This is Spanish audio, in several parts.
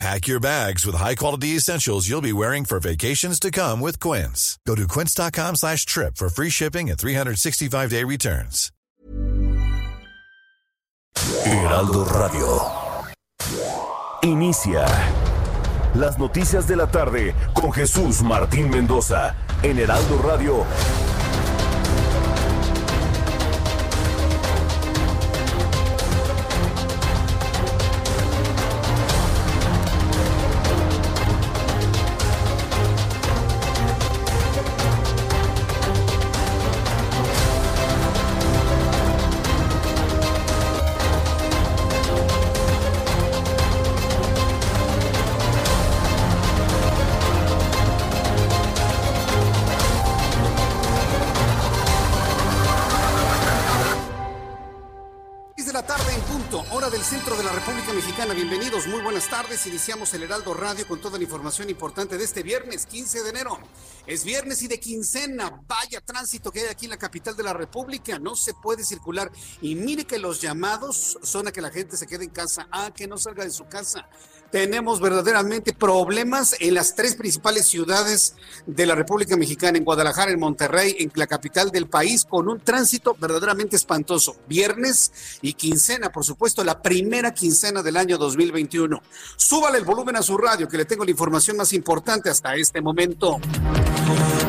Pack your bags with high-quality essentials you'll be wearing for vacations to come with Quince. Go to quince.com slash trip for free shipping and 365-day returns. Heraldo Radio. Inicia las noticias de la tarde con Jesús Martín Mendoza en Heraldo Radio. Iniciamos el Heraldo Radio con toda la información importante de este viernes 15 de enero. Es viernes y de quincena. Vaya tránsito que hay aquí en la capital de la República. No se puede circular. Y mire que los llamados son a que la gente se quede en casa, a que no salga de su casa tenemos verdaderamente problemas en las tres principales ciudades de la República Mexicana, en Guadalajara, en Monterrey, en la capital del país, con un tránsito verdaderamente espantoso. Viernes y quincena, por supuesto, la primera quincena del año 2021. Súbale el volumen a su radio, que le tengo la información más importante hasta este momento.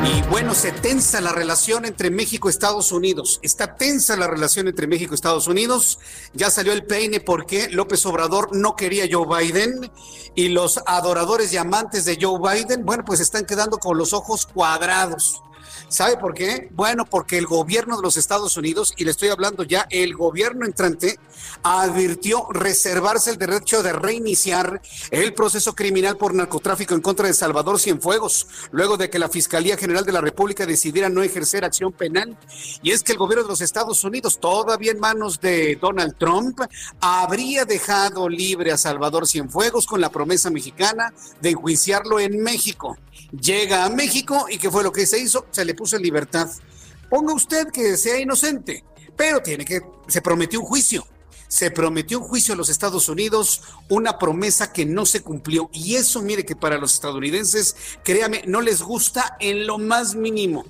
Y bueno, se tensa la relación entre México y Estados Unidos. Está tensa la relación entre México y Estados Unidos. Ya salió el peine porque López Obrador no quería Joe Biden y los adoradores y amantes de Joe Biden, bueno, pues están quedando con los ojos cuadrados. ¿Sabe por qué? Bueno, porque el gobierno de los Estados Unidos, y le estoy hablando ya, el gobierno entrante, advirtió reservarse el derecho de reiniciar el proceso criminal por narcotráfico en contra de Salvador Cienfuegos, luego de que la Fiscalía General de la República decidiera no ejercer acción penal. Y es que el gobierno de los Estados Unidos, todavía en manos de Donald Trump, habría dejado libre a Salvador Cienfuegos con la promesa mexicana de enjuiciarlo en México. Llega a México y ¿qué fue lo que se hizo? Se le puso en libertad. Ponga usted que sea inocente, pero tiene que, se prometió un juicio. Se prometió un juicio a los Estados Unidos, una promesa que no se cumplió. Y eso, mire que para los estadounidenses, créame, no les gusta en lo más mínimo.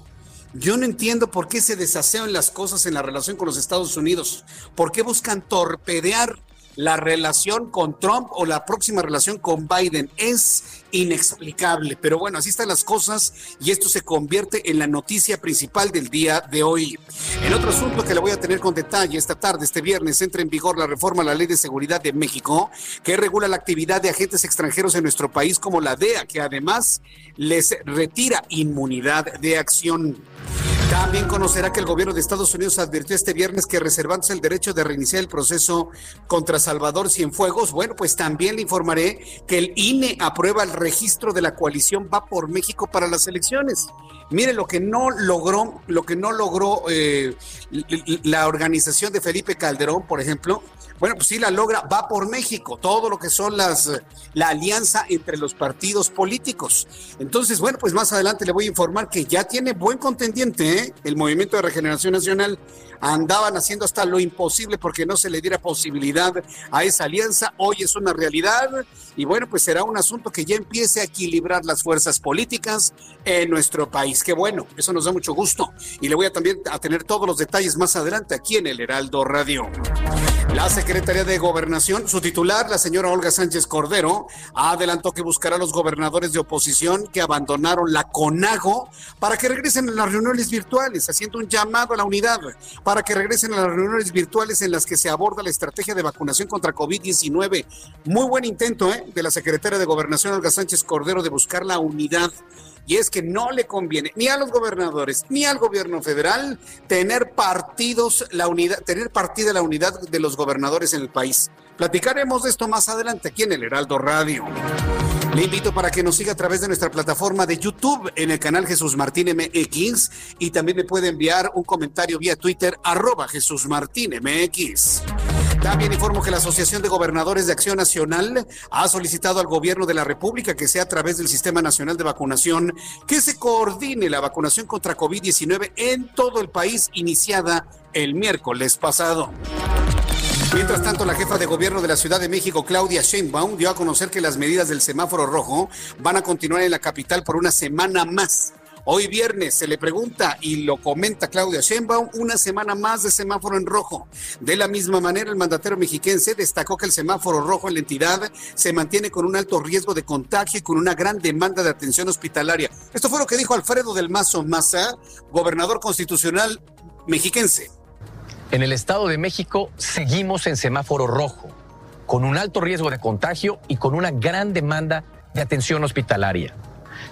Yo no entiendo por qué se desasean las cosas en la relación con los Estados Unidos. ¿Por qué buscan torpedear la relación con Trump o la próxima relación con Biden. Es inexplicable, pero bueno, así están las cosas y esto se convierte en la noticia principal del día de hoy. El otro asunto que le voy a tener con detalle esta tarde, este viernes, entra en vigor la reforma a la Ley de Seguridad de México, que regula la actividad de agentes extranjeros en nuestro país como la DEA, que además les retira inmunidad de acción. También conocerá que el gobierno de Estados Unidos advirtió este viernes que reservándose el derecho de reiniciar el proceso contra Salvador Cienfuegos, bueno, pues también le informaré que el INE aprueba el registro de la coalición Va por México para las elecciones. Mire lo que no logró, lo que no logró eh, la organización de Felipe Calderón, por ejemplo, bueno, pues sí la logra, va por México, todo lo que son las, la alianza entre los partidos políticos. Entonces, bueno, pues más adelante le voy a informar que ya tiene buen contendiente, ¿eh? el Movimiento de Regeneración Nacional. Andaban haciendo hasta lo imposible porque no se le diera posibilidad a esa alianza. Hoy es una realidad y bueno, pues será un asunto que ya empiece a equilibrar las fuerzas políticas en nuestro país. Qué bueno, eso nos da mucho gusto. Y le voy a también a tener todos los detalles más adelante aquí en el Heraldo Radio. La Secretaría de Gobernación, su titular, la señora Olga Sánchez Cordero, adelantó que buscará a los gobernadores de oposición que abandonaron la CONAGO para que regresen a las reuniones virtuales, haciendo un llamado a la unidad para que regresen a las reuniones virtuales en las que se aborda la estrategia de vacunación contra COVID-19. Muy buen intento ¿eh? de la secretaria de Gobernación, Olga Sánchez Cordero, de buscar la unidad y es que no le conviene ni a los gobernadores ni al gobierno federal tener partidos, la unidad, tener partida la unidad de los gobernadores en el país. Platicaremos de esto más adelante aquí en el Heraldo Radio. Le invito para que nos siga a través de nuestra plataforma de YouTube en el canal Jesús Martín MX y también me puede enviar un comentario vía Twitter arroba Jesús Martín MX. También informo que la Asociación de Gobernadores de Acción Nacional ha solicitado al gobierno de la República que sea a través del Sistema Nacional de Vacunación que se coordine la vacunación contra COVID-19 en todo el país iniciada el miércoles pasado. Mientras tanto, la jefa de gobierno de la Ciudad de México, Claudia Sheinbaum, dio a conocer que las medidas del semáforo rojo van a continuar en la capital por una semana más. Hoy viernes se le pregunta y lo comenta Claudia Sheinbaum, una semana más de semáforo en rojo. De la misma manera, el mandatero mexiquense destacó que el semáforo rojo en la entidad se mantiene con un alto riesgo de contagio y con una gran demanda de atención hospitalaria. Esto fue lo que dijo Alfredo del Mazo Maza, gobernador constitucional mexiquense. En el Estado de México seguimos en semáforo rojo, con un alto riesgo de contagio y con una gran demanda de atención hospitalaria.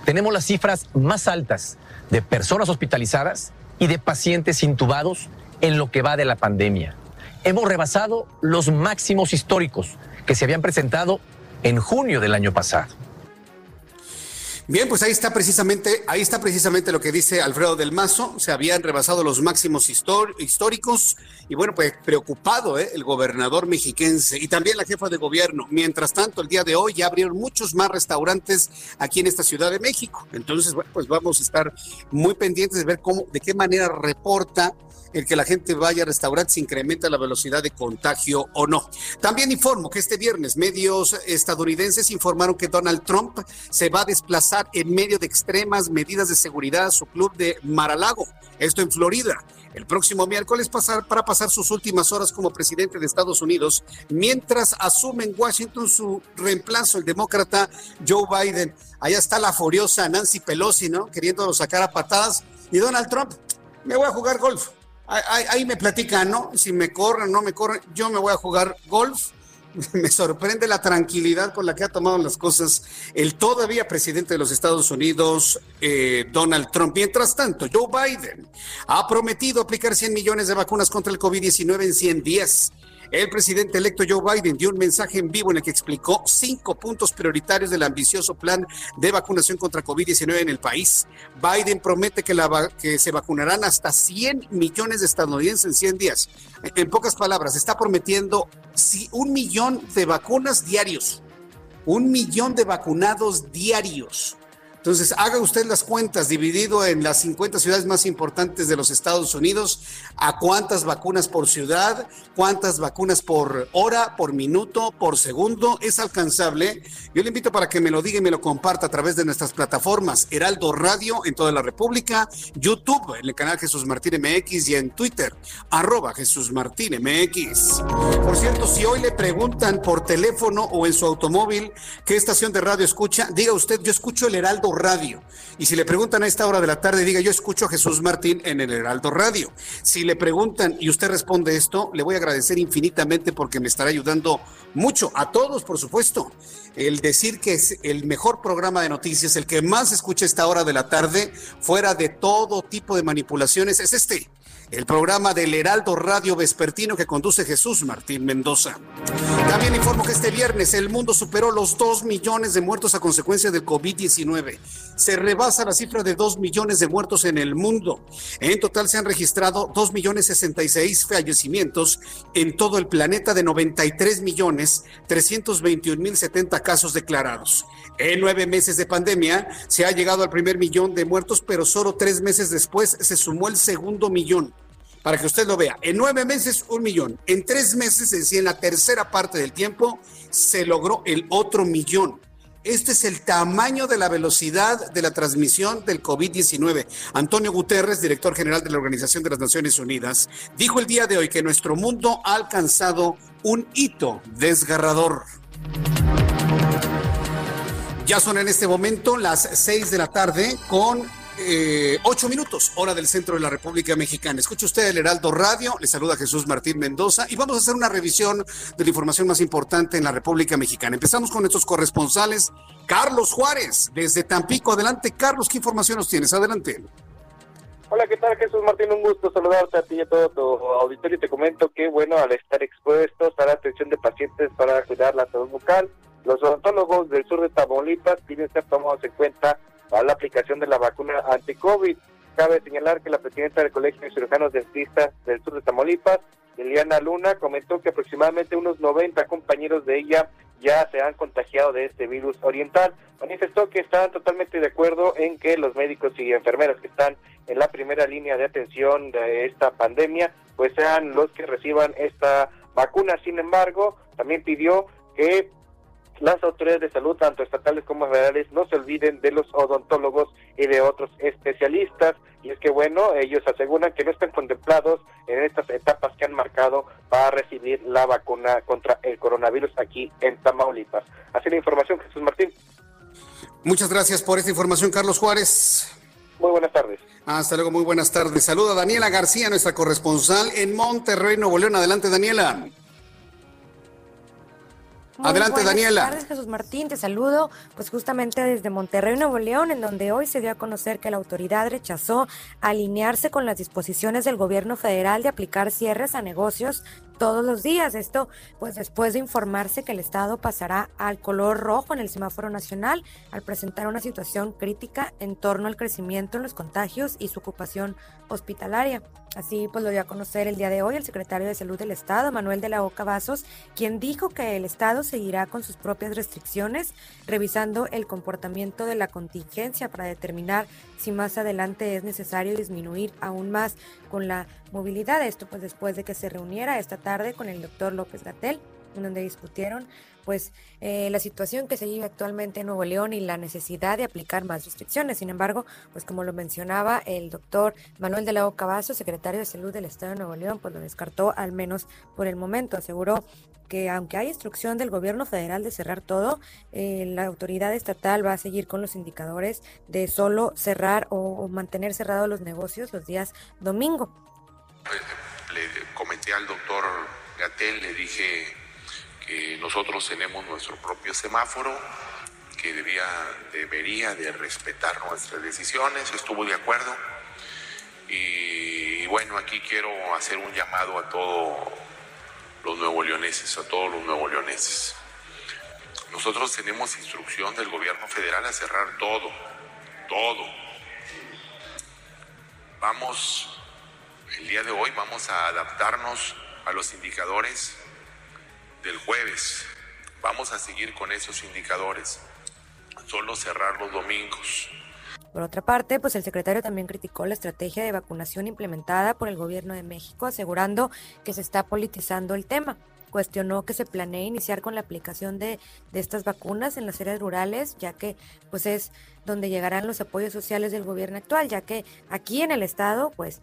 Tenemos las cifras más altas de personas hospitalizadas y de pacientes intubados en lo que va de la pandemia. Hemos rebasado los máximos históricos que se habían presentado en junio del año pasado. Bien, pues ahí está precisamente, ahí está precisamente lo que dice Alfredo del Mazo. Se habían rebasado los máximos históricos y bueno, pues preocupado ¿eh? el gobernador mexiquense y también la jefa de gobierno. Mientras tanto, el día de hoy ya abrieron muchos más restaurantes aquí en esta Ciudad de México. Entonces, bueno, pues vamos a estar muy pendientes de ver cómo, de qué manera reporta el que la gente vaya a restaurantes incrementa la velocidad de contagio o no. También informo que este viernes medios estadounidenses informaron que Donald Trump se va a desplazar en medio de extremas medidas de seguridad a su club de Maralago, esto en Florida. El próximo miércoles pasar, para pasar sus últimas horas como presidente de Estados Unidos, mientras asume en Washington su reemplazo, el demócrata Joe Biden. Allá está la furiosa Nancy Pelosi, ¿no? Queriéndolo sacar a patadas. Y Donald Trump, me voy a jugar golf. Ahí, me platican, ¿no? Si me corren no me corren, yo me voy a jugar golf. Me sorprende la tranquilidad con la que ha tomado las cosas el todavía presidente de los Estados Unidos, eh, Donald Trump. Mientras tanto, Joe Biden ha prometido aplicar 100 millones de vacunas contra el COVID-19 en 100 días. El presidente electo Joe Biden dio un mensaje en vivo en el que explicó cinco puntos prioritarios del ambicioso plan de vacunación contra COVID-19 en el país. Biden promete que, la, se vacunarán hasta 100 millones de estadounidenses en 100 días. En pocas palabras, está prometiendo un millón de vacunas diarios. Un millón de vacunados diarios. Entonces, haga usted las cuentas dividido en las 50 ciudades más importantes de los Estados Unidos, a cuántas vacunas por ciudad, cuántas vacunas por hora, por minuto, por segundo, es alcanzable. Yo le invito para que me lo diga y me lo comparta a través de nuestras plataformas Heraldo Radio en toda la República, YouTube en el canal Jesús Martín MX y en Twitter, arroba Jesús Martín MX. Por cierto, si hoy le preguntan por teléfono o en su automóvil qué estación de radio escucha, diga usted, yo escucho el Heraldo Radio. Y si le preguntan a esta hora de la tarde, diga, yo escucho a Jesús Martín en el Heraldo Radio. Si le preguntan y usted responde esto, le voy a agradecer infinitamente porque me estará ayudando mucho, a todos, por supuesto. El decir que es el mejor programa de noticias, el que más escucha esta hora de la tarde, fuera de todo tipo de manipulaciones, es este el programa del Heraldo Radio Vespertino que conduce Jesús Martín Mendoza. También informo que este viernes el mundo superó los 2 millones de muertos a consecuencia del COVID-19. Se rebasa la cifra de 2 millones de muertos en el mundo. En total se han registrado 2 millones 66 fallecimientos en todo el planeta de 93 millones 321 mil 70 casos declarados. En nueve meses de pandemia se ha llegado al primer millón de muertos, pero solo tres meses después se sumó el segundo millón para que usted lo vea. En nueve meses, un millón. En tres meses, es decir, en la tercera parte del tiempo, se logró el otro millón. Este es el tamaño de la velocidad de la transmisión del COVID-19. Antonio Guterres, director general de la Organización de las Naciones Unidas, dijo el día de hoy que nuestro mundo ha alcanzado un hito desgarrador. Ya son en este momento las seis de la tarde con eh, ocho minutos, hora del centro de la República Mexicana. Escucha usted el Heraldo Radio, le saluda Jesús Martín Mendoza y vamos a hacer una revisión de la información más importante en la República Mexicana. Empezamos con nuestros corresponsales. Carlos Juárez, desde Tampico. Adelante, Carlos, ¿qué información nos tienes? Adelante. Hola, ¿qué tal Jesús Martín? Un gusto saludarte a ti y a todo tu auditorio. Te comento que, bueno, al estar expuestos a la atención de pacientes para cuidar la salud bucal, Los odontólogos del sur de Tamaulipas piden ser tomados en cuenta para la aplicación de la vacuna anti-COVID. Cabe señalar que la presidenta del Colegio de Cirujanos Dentistas del sur de Tamaulipas, Liliana Luna, comentó que aproximadamente unos 90 compañeros de ella ya se han contagiado de este virus oriental. Manifestó que están totalmente de acuerdo en que los médicos y enfermeras que están en la primera línea de atención de esta pandemia, pues sean los que reciban esta vacuna. Sin embargo, también pidió que las autoridades de salud, tanto estatales como federales, no se olviden de los odontólogos y de otros especialistas. Y es que, bueno, ellos aseguran que no están contemplados en estas etapas que han marcado para recibir la vacuna contra el coronavirus aquí en Tamaulipas. Así la información, Jesús Martín. Muchas gracias por esta información, Carlos Juárez. Muy buenas tardes. Hasta luego, muy buenas tardes. Saluda a Daniela García, nuestra corresponsal en Monterrey, Nuevo León. Adelante, Daniela. Adelante, Daniela. Buenas tardes, Jesús Martín. Te saludo, pues justamente desde Monterrey, Nuevo León, en donde hoy se dio a conocer que la autoridad rechazó alinearse con las disposiciones del gobierno federal de aplicar cierres a negocios todos los días. Esto, pues después de informarse que el Estado pasará al color rojo en el semáforo nacional al presentar una situación crítica en torno al crecimiento en los contagios y su ocupación hospitalaria. Así pues lo dio a conocer el día de hoy el secretario de Salud del Estado, Manuel de la Oca Vasos, quien dijo que el Estado seguirá con sus propias restricciones, revisando el comportamiento de la contingencia para determinar si más adelante es necesario disminuir aún más con la movilidad. Esto pues después de que se reuniera esta tarde con el doctor López Gatel, en donde discutieron pues eh, la situación que se vive actualmente en Nuevo León y la necesidad de aplicar más restricciones. Sin embargo, pues como lo mencionaba el doctor Manuel de la Oca Vaso, secretario de Salud del Estado de Nuevo León, pues lo descartó al menos por el momento. Aseguró que aunque hay instrucción del gobierno federal de cerrar todo, eh, la autoridad estatal va a seguir con los indicadores de solo cerrar o, mantener cerrados los negocios los días domingo. Le comenté al doctor Gatel, le dije que nosotros tenemos nuestro propio semáforo, que debía, debería de respetar nuestras decisiones, estuvo de acuerdo. Y bueno, aquí quiero hacer un llamado a todos los nuevo leoneses, a todos los nuevo leoneses. Nosotros tenemos instrucción del gobierno federal a cerrar todo, todo. Vamos, el día de hoy vamos a adaptarnos a los indicadores del jueves. Vamos a seguir con esos indicadores. Solo cerrar los domingos. Por otra parte, pues el secretario también criticó la estrategia de vacunación implementada por el gobierno de México, asegurando que se está politizando el tema. Cuestionó que se planee iniciar con la aplicación de, de estas vacunas en las áreas rurales, ya que pues es donde llegarán los apoyos sociales del gobierno actual, ya que aquí en el estado pues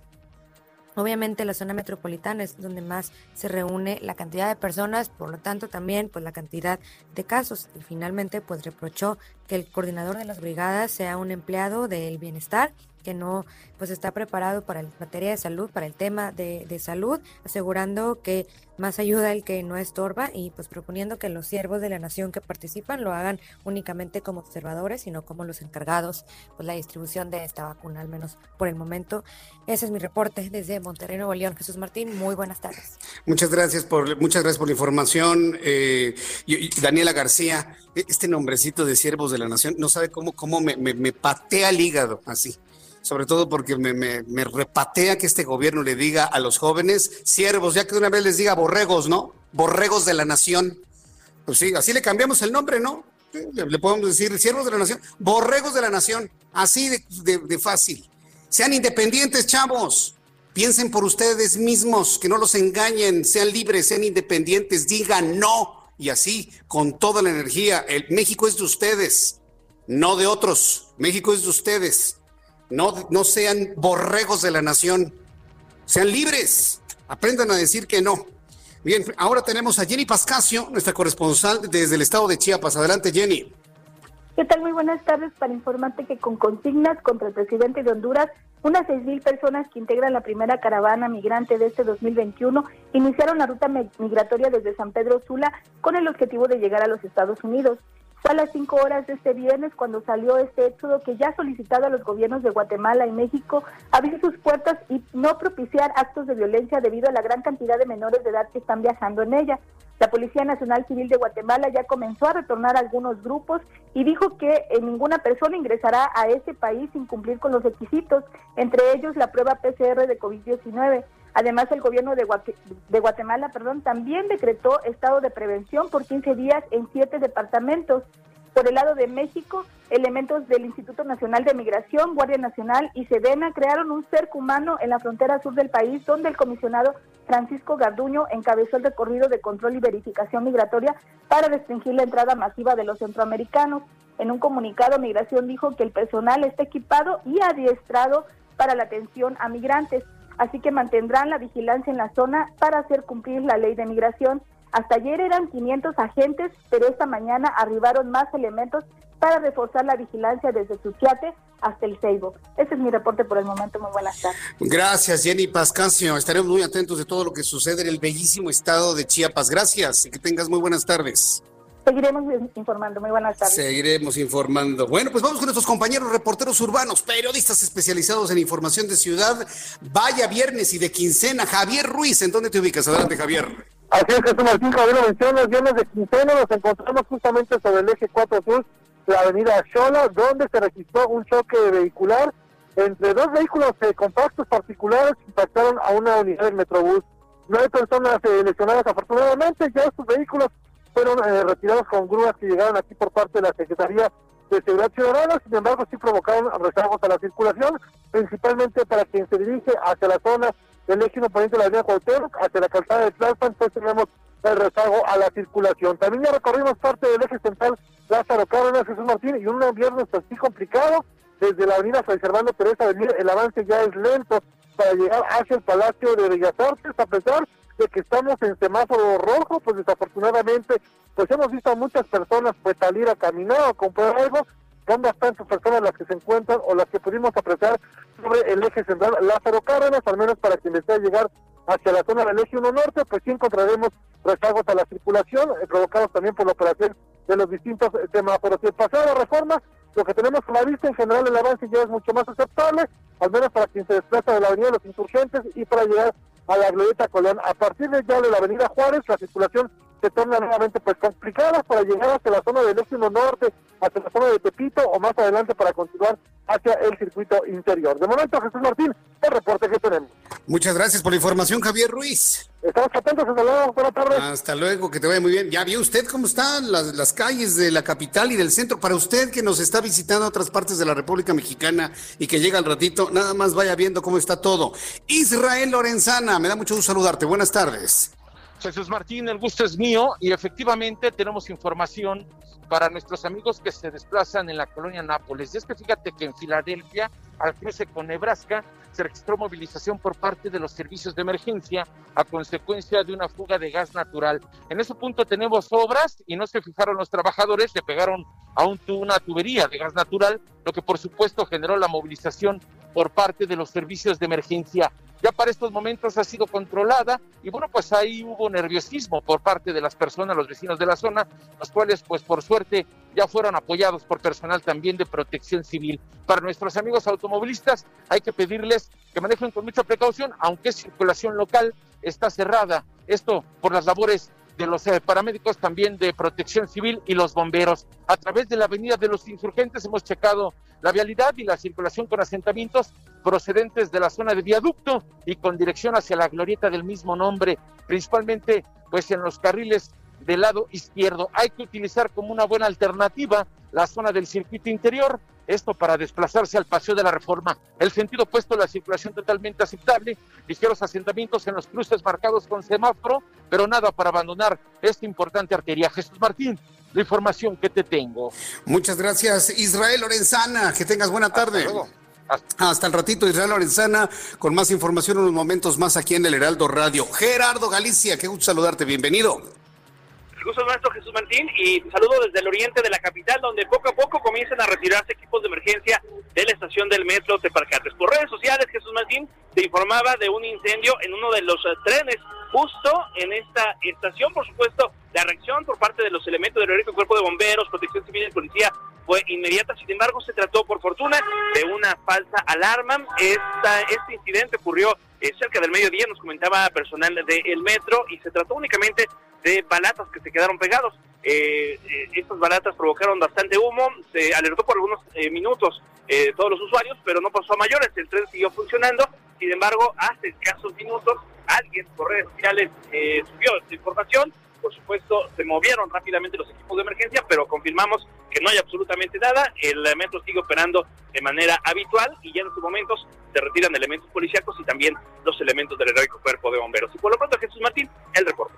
Obviamente la zona metropolitana es donde más se reúne la cantidad de personas, por lo tanto también pues la cantidad de casos. Y finalmente pues reprochó que el coordinador de las brigadas sea un empleado del bienestar que no pues está preparado para la materia de salud, para el tema de, de, salud, asegurando que más ayuda el que no estorba y pues proponiendo que los siervos de la nación que participan lo hagan únicamente como observadores, sino como los encargados pues la distribución de esta vacuna, al menos por el momento. Ese es mi reporte desde Monterrey, Nuevo León. Jesús Martín, muy buenas tardes. Muchas gracias por, muchas gracias por la información. Eh, y, Daniela García, este nombrecito de siervos de la nación, no sabe cómo, cómo me, me patea el hígado así sobre todo porque me, repatea que este gobierno le diga a los jóvenes siervos, ya que una vez les diga borregos, ¿no? Borregos de la nación. Pues sí, así le cambiamos el nombre, ¿no? Le, podemos decir siervos de la nación, borregos de la nación, así de, de fácil. Sean independientes, chavos. Piensen por ustedes mismos, que no los engañen, sean libres, sean independientes, digan no. Y así, con toda la energía, el México es de ustedes, no de otros. México es de ustedes. No, no sean borregos de la nación. Sean libres. Aprendan a decir que no. Bien, ahora tenemos a Jenny Pascasio, nuestra corresponsal desde el estado de Chiapas. Adelante, Jenny. ¿Qué tal? Muy buenas tardes para informarte que con consignas contra el presidente de Honduras, unas mil personas que integran la primera caravana migrante de este 2021 iniciaron la ruta migratoria desde San Pedro Sula con el objetivo de llegar a los Estados Unidos. Fue a las 5 horas de este viernes cuando salió este éxodo que ya ha solicitado a los gobiernos de Guatemala y México abrir sus puertas y no propiciar actos de violencia debido a la gran cantidad de menores de edad que están viajando en ella. La Policía Nacional Civil de Guatemala ya comenzó a retornar a algunos grupos y dijo que eh, ninguna persona ingresará a ese país sin cumplir con los requisitos, entre ellos la prueba PCR de COVID-19. Además, el gobierno de, Guatemala perdón, también decretó estado de prevención por 15 días en siete departamentos. Por el lado de México, elementos del Instituto Nacional de Migración, Guardia Nacional y Sedena crearon un cerco humano en la frontera sur del país, donde el comisionado Francisco Garduño encabezó el recorrido de control y verificación migratoria para restringir la entrada masiva de los centroamericanos. En un comunicado, Migración dijo que el personal está equipado y adiestrado para la atención a migrantes así que mantendrán la vigilancia en la zona para hacer cumplir la ley de migración. Hasta ayer eran 500 agentes, pero esta mañana arribaron más elementos para reforzar la vigilancia desde Suchiate hasta el Ceibo. Ese es mi reporte por el momento. Muy buenas tardes. Gracias, Jenny Pascasio. Estaremos muy atentos de todo lo que sucede en el bellísimo estado de Chiapas. Gracias y que tengas muy buenas tardes. Seguiremos informando. Muy buenas tardes. Seguiremos informando. Bueno, pues vamos con nuestros compañeros reporteros urbanos, periodistas especializados en información de ciudad. Vaya viernes y de quincena. Javier Ruiz, ¿en dónde te ubicas? Adelante, Javier. Así es, Jesús Martín, Javier lo menciona, viernes de quincena nos encontramos justamente sobre el eje 4 Sur, la avenida Xola, donde se registró un choque vehicular entre dos vehículos eh, compactos particulares que impactaron a una unidad del Metrobús. No hay personas eh, lesionadas afortunadamente, ya estos vehículos fueron eh, retirados con grúas que llegaron aquí por parte de la Secretaría de Seguridad Ciudadana, sin embargo sí provocaron rezagos a la circulación, principalmente para quien se dirige hacia la zona del eje poniente de la avenida Cuauhtémoc, hacia la calzada de Tlalpan, pues tenemos el rezago a la circulación. También ya recorrimos parte del eje central Lázaro Cárdenas, Jesús Martín, y un viernes así complicado, desde la avenida Fray Servando Teresa el avance ya es lento para llegar hacia el Palacio de Bellas Artes, a pesar de que estamos en semáforo rojo, pues desafortunadamente, pues hemos visto a muchas personas pues salir a caminar o comprar algo, son bastantes personas las que se encuentran o las que pudimos apreciar sobre el eje central Lázaro Cárdenas, al menos para quien desea llegar hacia la zona del eje 1 norte, pues sí encontraremos rezagos a la circulación, eh, provocados también por la operación de los distintos semáforos. Y el pasado la reforma, lo que tenemos con la vista en general el avance ya es mucho más aceptable, al menos para quien se desplaza de la avenida de los insurgentes y para llegar a la Glorieta Colón. A partir de ya de la Avenida Juárez, la circulación se torna nuevamente pues complicada para llegar hacia la zona del Éximo Norte, hacia la zona de Tepito o más adelante para continuar hacia el circuito interior. De momento, Jesús Martín, el reporte que tenemos. Muchas gracias por la información, Javier Ruiz. Estamos atentos, hasta luego, buenas tardes. Hasta luego, que te vaya muy bien. ¿Ya vio usted cómo están las, las calles de la capital y del centro? Para usted que nos está visitando otras partes de la República Mexicana y que llega al ratito, nada más vaya viendo cómo está todo. Israel Lorenzana, me da mucho gusto saludarte. Buenas tardes. Jesús Martín, el gusto es mío y efectivamente tenemos información para nuestros amigos que se desplazan en la colonia Nápoles. Y es que fíjate que en Filadelfia, al cruce con Nebraska, se registró movilización por parte de los servicios de emergencia a consecuencia de una fuga de gas natural. En ese punto tenemos obras y no se fijaron los trabajadores, le pegaron a un, una tubería de gas natural, lo que por supuesto generó la movilización por parte de los servicios de emergencia. Ya para estos momentos ha sido controlada y bueno, pues ahí hubo nerviosismo por parte de las personas, los vecinos de la zona, los cuales pues por suerte ya fueron apoyados por personal también de protección civil. Para nuestros amigos automovilistas hay que pedirles que manejen con mucha precaución, aunque circulación local está cerrada. Esto por las labores de los eh, paramédicos también de protección civil y los bomberos. A través de la avenida de los insurgentes hemos checado la vialidad y la circulación con asentamientos procedentes de la zona de viaducto y con dirección hacia la glorieta del mismo nombre, principalmente pues en los carriles del lado izquierdo. Hay que utilizar como una buena alternativa la zona del circuito interior, esto para desplazarse al paseo de la reforma. El sentido opuesto, la circulación totalmente aceptable, ligeros asentamientos en los cruces marcados con semáforo, pero nada para abandonar esta importante arteria. Jesús Martín, la información que te tengo. Muchas gracias, Israel Lorenzana. Que tengas buena tarde. Hasta, el ratito, Israel Lorenzana, con más información unos momentos más aquí en el Heraldo Radio. Gerardo Galicia, qué gusto saludarte, bienvenido. El gusto nuestro, Jesús Martín, y saludo desde el oriente de la capital, donde poco a poco comienzan a retirarse equipos de emergencia de la estación del metro Teparcates. Por redes sociales, Jesús Martín se informaba de un incendio en uno de los eh, trenes, justo en esta estación, por supuesto, La reacción por parte de los elementos del heroico cuerpo de bomberos, protección civil y policía fue inmediata. Sin embargo, se trató por fortuna de una falsa alarma. Esta, este incidente ocurrió eh, cerca del mediodía, nos comentaba personal del metro, y se trató únicamente de balatas que se quedaron pegados. Eh, eh, estas balatas provocaron bastante humo, se alertó por algunos minutos todos los usuarios, pero no pasó a mayores, el tren siguió funcionando. Sin embargo, hace escasos minutos, alguien por redes sociales subió esta información por supuesto, se movieron rápidamente los equipos de emergencia, pero confirmamos que no hay absolutamente nada. El metro sigue operando de manera habitual y ya en estos momentos se retiran elementos policíacos y también los elementos del heroico cuerpo de bomberos. Y por lo pronto, Jesús Martín, el reporte.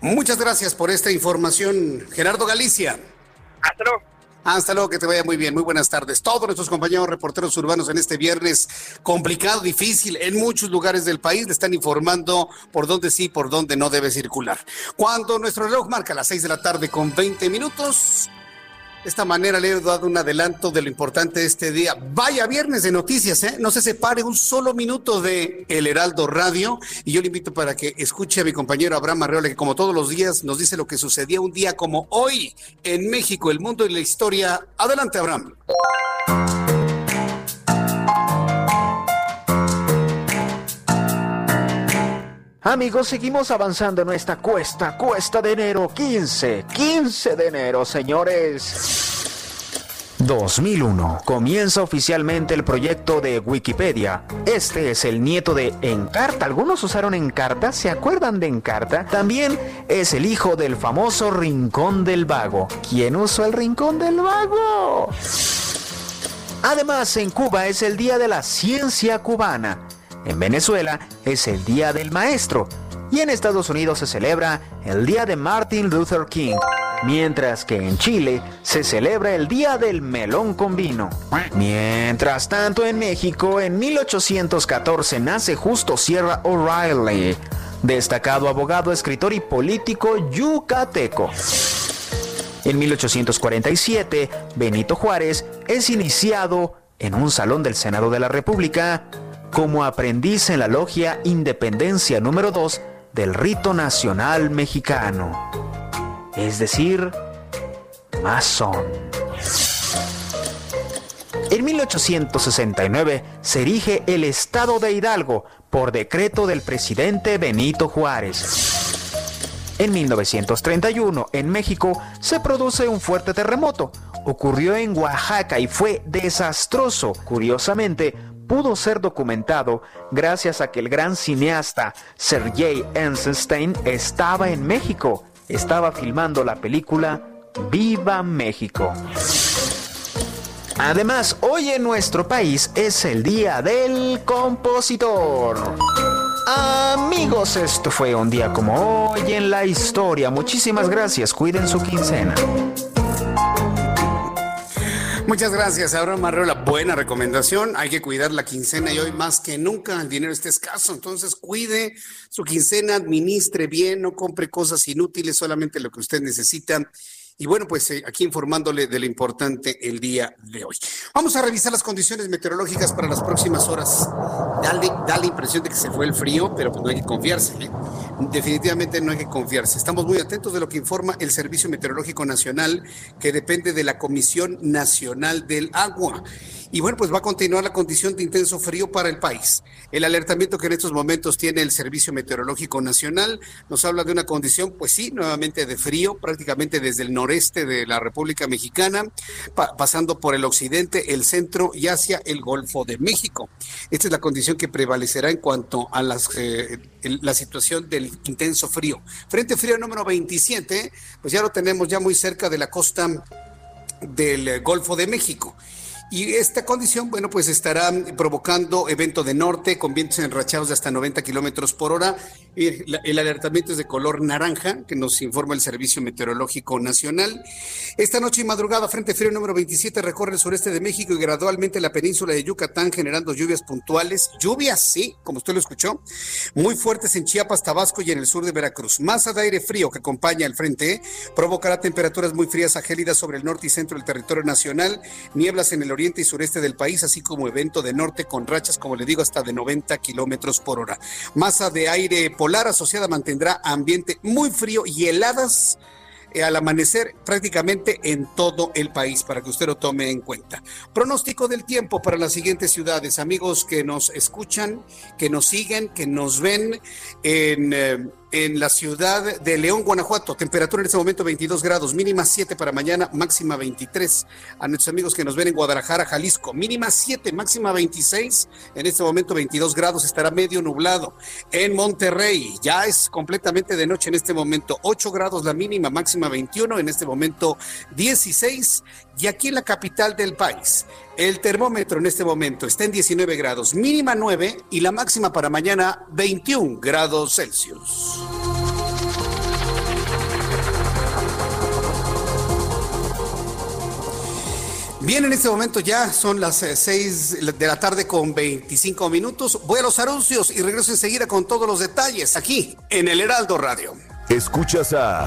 Muchas gracias por esta información, Gerardo Galicia. Hasta luego. Hasta luego, que te vaya muy bien. Muy buenas tardes. Todos nuestros compañeros reporteros urbanos en este viernes complicado, difícil, en muchos lugares del país le están informando por dónde sí, por dónde no debe circular. Cuando nuestro reloj marca las seis de la tarde con 20 minutos, esta manera le he dado un adelanto de lo importante de este día. Vaya viernes de noticias, ¿eh? No se separe un solo minuto de El Heraldo Radio. Y yo le invito para que escuche a mi compañero Abraham Arreola, que como todos los días nos dice lo que sucedía un día como hoy en México, el mundo y la historia. Adelante, Abraham. Amigos, seguimos avanzando en esta cuesta, cuesta de enero 15, 15 de enero, señores. 2001. Comienza oficialmente el proyecto de Wikipedia. Este es el nieto de Encarta. Algunos usaron Encarta, ¿se acuerdan de Encarta? También es el hijo del famoso Rincón del Vago. ¿Quién usó el Rincón del Vago? Además, en Cuba es el Día de la Ciencia Cubana. En Venezuela es el Día del Maestro y en Estados Unidos se celebra el Día de Martin Luther King, mientras que en Chile se celebra el Día del Melón con Vino. Mientras tanto en México en 1814 nace Justo Sierra O'Reilly, destacado abogado, escritor y político yucateco. En 1847, Benito Juárez es iniciado en un salón del Senado de la República como aprendiz en la logia Independencia número 2 del rito nacional mexicano, es decir, masón. En 1869 se erige el Estado de Hidalgo por decreto del presidente Benito Juárez. En 1931, en México, se produce un fuerte terremoto. Ocurrió en Oaxaca y fue desastroso. Curiosamente, pudo ser documentado gracias a que el gran cineasta Sergei Eisenstein estaba en México. Estaba filmando la película Viva México. Además, hoy en nuestro país es el Día del Compositor. Amigos, esto fue un día como hoy en la historia. Muchísimas gracias. Cuiden su quincena. Muchas gracias, Abraham Marrero. buena recomendación. Hay que cuidar la quincena y hoy más que nunca el dinero está escaso. Entonces, cuide su quincena, administre bien, no compre cosas inútiles, solamente lo que usted necesita y bueno, pues eh, aquí informándole de lo importante el día de hoy. Vamos a revisar las condiciones meteorológicas para las próximas horas. Da la impresión de que se fue el frío, pero pues no hay que confiarse. ¿eh? Definitivamente no hay que confiarse. Estamos muy atentos de lo que informa el Servicio Meteorológico Nacional, que depende de la Comisión Nacional del Agua. Y bueno, pues va a continuar la condición de intenso frío para el país. El alertamiento que en estos momentos tiene el Servicio Meteorológico Nacional nos habla de una condición, pues sí, nuevamente de frío, prácticamente desde el noreste de la República Mexicana, pasando por el occidente, el centro y hacia el Golfo de México. Esta es la condición que prevalecerá en cuanto a las, eh, la situación del intenso frío. Frente frío número 27, pues ya lo tenemos ya muy cerca de la costa del Golfo de México. Y esta condición, bueno, pues estará provocando evento de norte con vientos enrachados de hasta 90 kilómetros por hora. El alertamiento es de color naranja, que nos informa el Servicio Meteorológico Nacional. Esta noche y madrugada, Frente Frío número 27 recorre el sureste de México y gradualmente la península de Yucatán, generando lluvias puntuales. Lluvias, sí, como usted lo escuchó, muy fuertes en Chiapas, Tabasco y en el sur de Veracruz. Masa de aire frío que acompaña al frente provocará temperaturas muy frías a gélidas sobre el norte y centro del territorio nacional, nieblas en el oriente oriente y sureste del país, así como evento de norte con rachas, como le digo, hasta de 90 kilómetros por hora. Masa de aire polar asociada mantendrá ambiente muy frío y heladas eh, al amanecer prácticamente en todo el país, para que usted lo tome en cuenta. Pronóstico del tiempo para las siguientes ciudades, amigos que nos escuchan, que nos siguen, que nos ven en... Eh, en la ciudad de León, Guanajuato. Temperatura en este momento 22 grados, mínima 7 para mañana, máxima 23. A nuestros amigos que nos ven en Guadalajara, Jalisco, mínima 7, máxima 26. En este momento 22 grados, estará medio nublado. En Monterrey, ya es completamente de noche en este momento, 8 grados la mínima, máxima 21. En este momento 16. Y aquí en la capital del país, el termómetro en este momento está en 19 grados, mínima 9 y la máxima para mañana 21 grados Celsius. Bien, en este momento ya son las 6 eh, de la tarde con 25 minutos. Voy a los anuncios y regreso enseguida con todos los detalles aquí en el Heraldo Radio. Escuchas a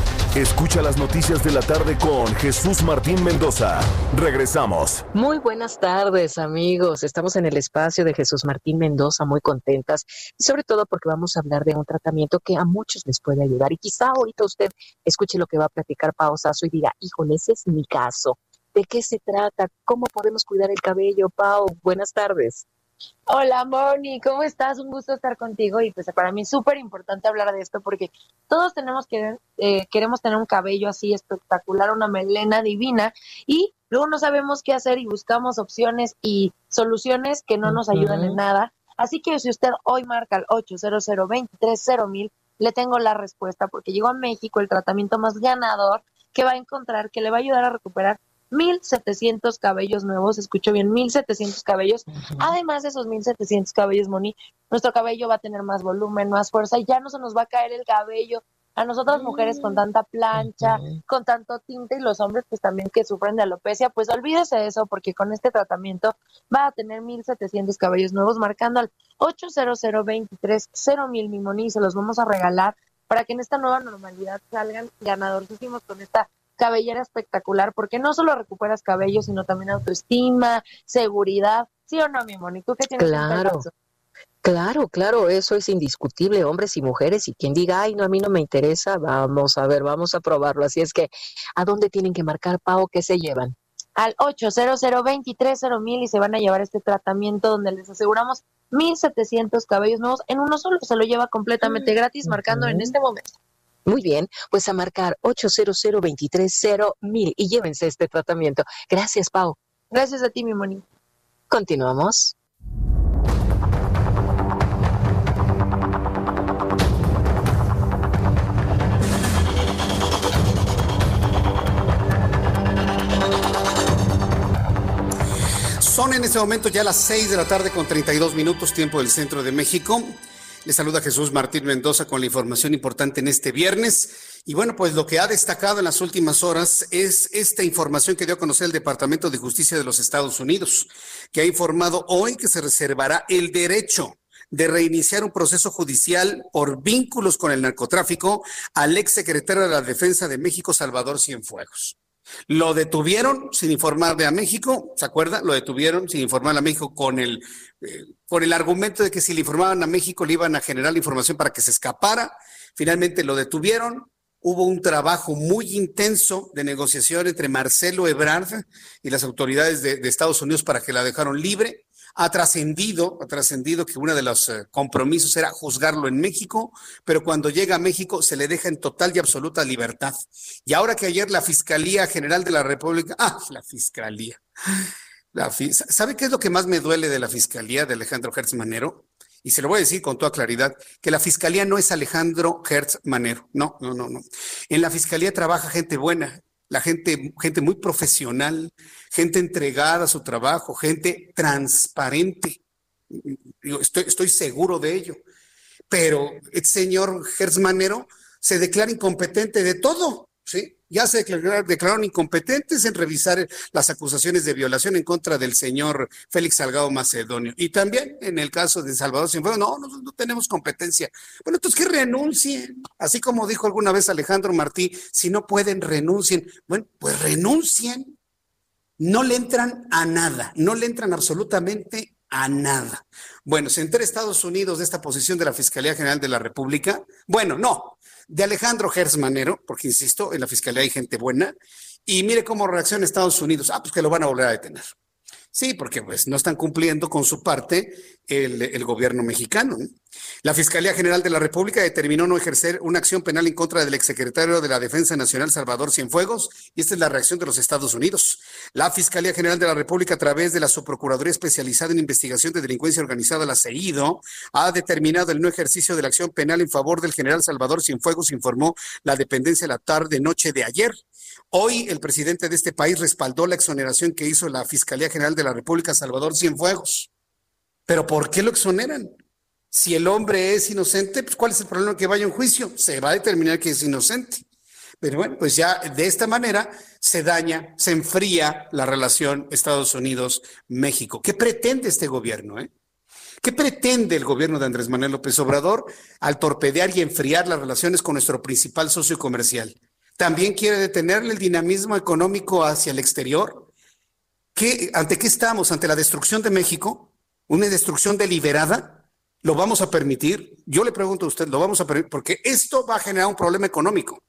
Escucha las noticias de la tarde con Jesús Martín Mendoza. Regresamos. Muy buenas tardes, amigos. Estamos en el espacio de Jesús Martín Mendoza, muy contentas, y sobre todo porque vamos a hablar de un tratamiento que a muchos les puede ayudar. Y quizá ahorita usted escuche lo que va a platicar Pao Sasso y diga, híjole, ese es mi caso. ¿De qué se trata? ¿Cómo podemos cuidar el cabello, Pau? Buenas tardes. Hola Moni, ¿cómo estás? Un gusto estar contigo y pues para mí es súper importante hablar de esto porque todos tenemos que, eh, queremos tener un cabello así espectacular, una melena divina y luego no sabemos qué hacer y buscamos opciones y soluciones que no nos ayudan en nada. Así que si usted hoy marca el 800 mil, le tengo la respuesta porque llegó a México el tratamiento más ganador que va a encontrar, que le va a ayudar a recuperar 1.700 cabellos nuevos, escucho bien, 1.700 cabellos. Además de esos 1.700 cabellos, Moni, nuestro cabello va a tener más volumen, más fuerza y ya no se nos va a caer el cabello. A nosotras mujeres con tanta plancha, con tanto tinte y los hombres pues también que sufren de alopecia, pues olvídese de eso porque con este tratamiento va a tener 1.700 cabellos nuevos marcando al 800 23 mil mi Moni y se los vamos a regalar para que en esta nueva normalidad salgan ganadorcísimos con esta cabellera espectacular, porque no solo recuperas cabello, sino también autoestima, seguridad. ¿Sí o no, mi Moni? ¿Tú qué tienes Claro. Claro, claro, eso es indiscutible, hombres y mujeres, y quien diga, ay, no, a mí no me interesa, vamos a ver, vamos a probarlo. Así es que, ¿a dónde tienen que marcar, Pau, qué se llevan? Al 800 mil y se van a llevar este tratamiento donde les aseguramos 1.700 cabellos nuevos en uno solo, se lo lleva completamente gratis, marcando en este momento. Muy bien, pues a marcar 800 mil y llévense este tratamiento. Gracias, Pau. Gracias a ti, mi Moni. Continuamos. Son en este momento ya las 6 de la tarde con 32 minutos, tiempo del centro de México. Le saluda Jesús Martín Mendoza con la información importante en este viernes. Y bueno, pues lo que ha destacado en las últimas horas es esta información que dio a conocer el Departamento de Justicia de los Estados Unidos, que ha informado hoy que se reservará el derecho de reiniciar un proceso judicial por vínculos con el narcotráfico al ex secretario de la Defensa de México, Salvador Cienfuegos. Lo detuvieron sin informarle a México, ¿se acuerda? Lo detuvieron sin informarle a México con el, eh, con el argumento de que si le informaban a México le iban a generar la información para que se escapara. Finalmente lo detuvieron. Hubo un trabajo muy intenso de negociación entre Marcelo Ebrard y las autoridades de, de Estados Unidos para que la dejaron libre ha trascendido, ha trascendido que uno de los eh, compromisos era juzgarlo en México, pero cuando llega a México se le deja en total y absoluta libertad. Y ahora que ayer la Fiscalía General de la República, ah, la Fiscalía, ¿sabe qué es lo que más me duele de la Fiscalía de Alejandro Hertz Manero? Y se lo voy a decir con toda claridad, que la Fiscalía no es Alejandro Hertz Manero, no, no, no, no. En la Fiscalía trabaja gente buena, la gente, gente muy profesional, gente entregada a su trabajo, gente transparente. Estoy, seguro de ello. Pero el señor Gersmanero se declara incompetente de todo, ¿sí? Ya se declararon, incompetentes en revisar las acusaciones de violación en contra del señor Félix Salgado Macedonio. Y también en el caso de Salvador Cienfuegos, no, no, no tenemos competencia. Bueno, entonces que renuncien. Así como dijo alguna vez Alejandro Martí, si no pueden, renuncien. Bueno, pues renuncien. No le entran a nada, no le entran absolutamente a nada. Bueno, se entera Estados Unidos de esta posición de la Fiscalía General de la República. Bueno, no, de Alejandro Gersmanero, porque insisto, en la Fiscalía hay gente buena, y mire cómo reacciona Estados Unidos. Ah, pues que lo van a volver a detener. Sí, porque pues no están cumpliendo con su parte el, gobierno mexicano. La Fiscalía General de la República determinó no ejercer una acción penal en contra del exsecretario de la Defensa Nacional, Salvador Cienfuegos, y esta es la reacción de los Estados Unidos. La Fiscalía General de la República, a través de la Subprocuraduría Especializada en Investigación de Delincuencia Organizada, la CEIDO, ha determinado el no ejercicio de la acción penal en favor del general Salvador Cienfuegos, informó la dependencia la tarde-noche de ayer. Hoy el presidente de este país respaldó la exoneración que hizo la Fiscalía General de la República, Salvador Cienfuegos. Pero ¿por qué lo exoneran? Si el hombre es inocente, pues ¿cuál es el problema que vaya a un juicio? Se va a determinar que es inocente. Pero bueno, pues ya de esta manera se daña, se enfría la relación Estados Unidos-México. ¿Qué pretende este gobierno? Eh? ¿Qué pretende el gobierno de Andrés Manuel López Obrador al torpedear y enfriar las relaciones con nuestro principal socio comercial? También quiere detenerle el dinamismo económico hacia el exterior. ¿Qué, ¿Ante qué estamos? ¿Ante la destrucción de México? ¿Una destrucción deliberada? ¿Lo vamos a permitir? Yo le pregunto a usted, ¿lo vamos a permitir? Porque esto va a generar un problema económico.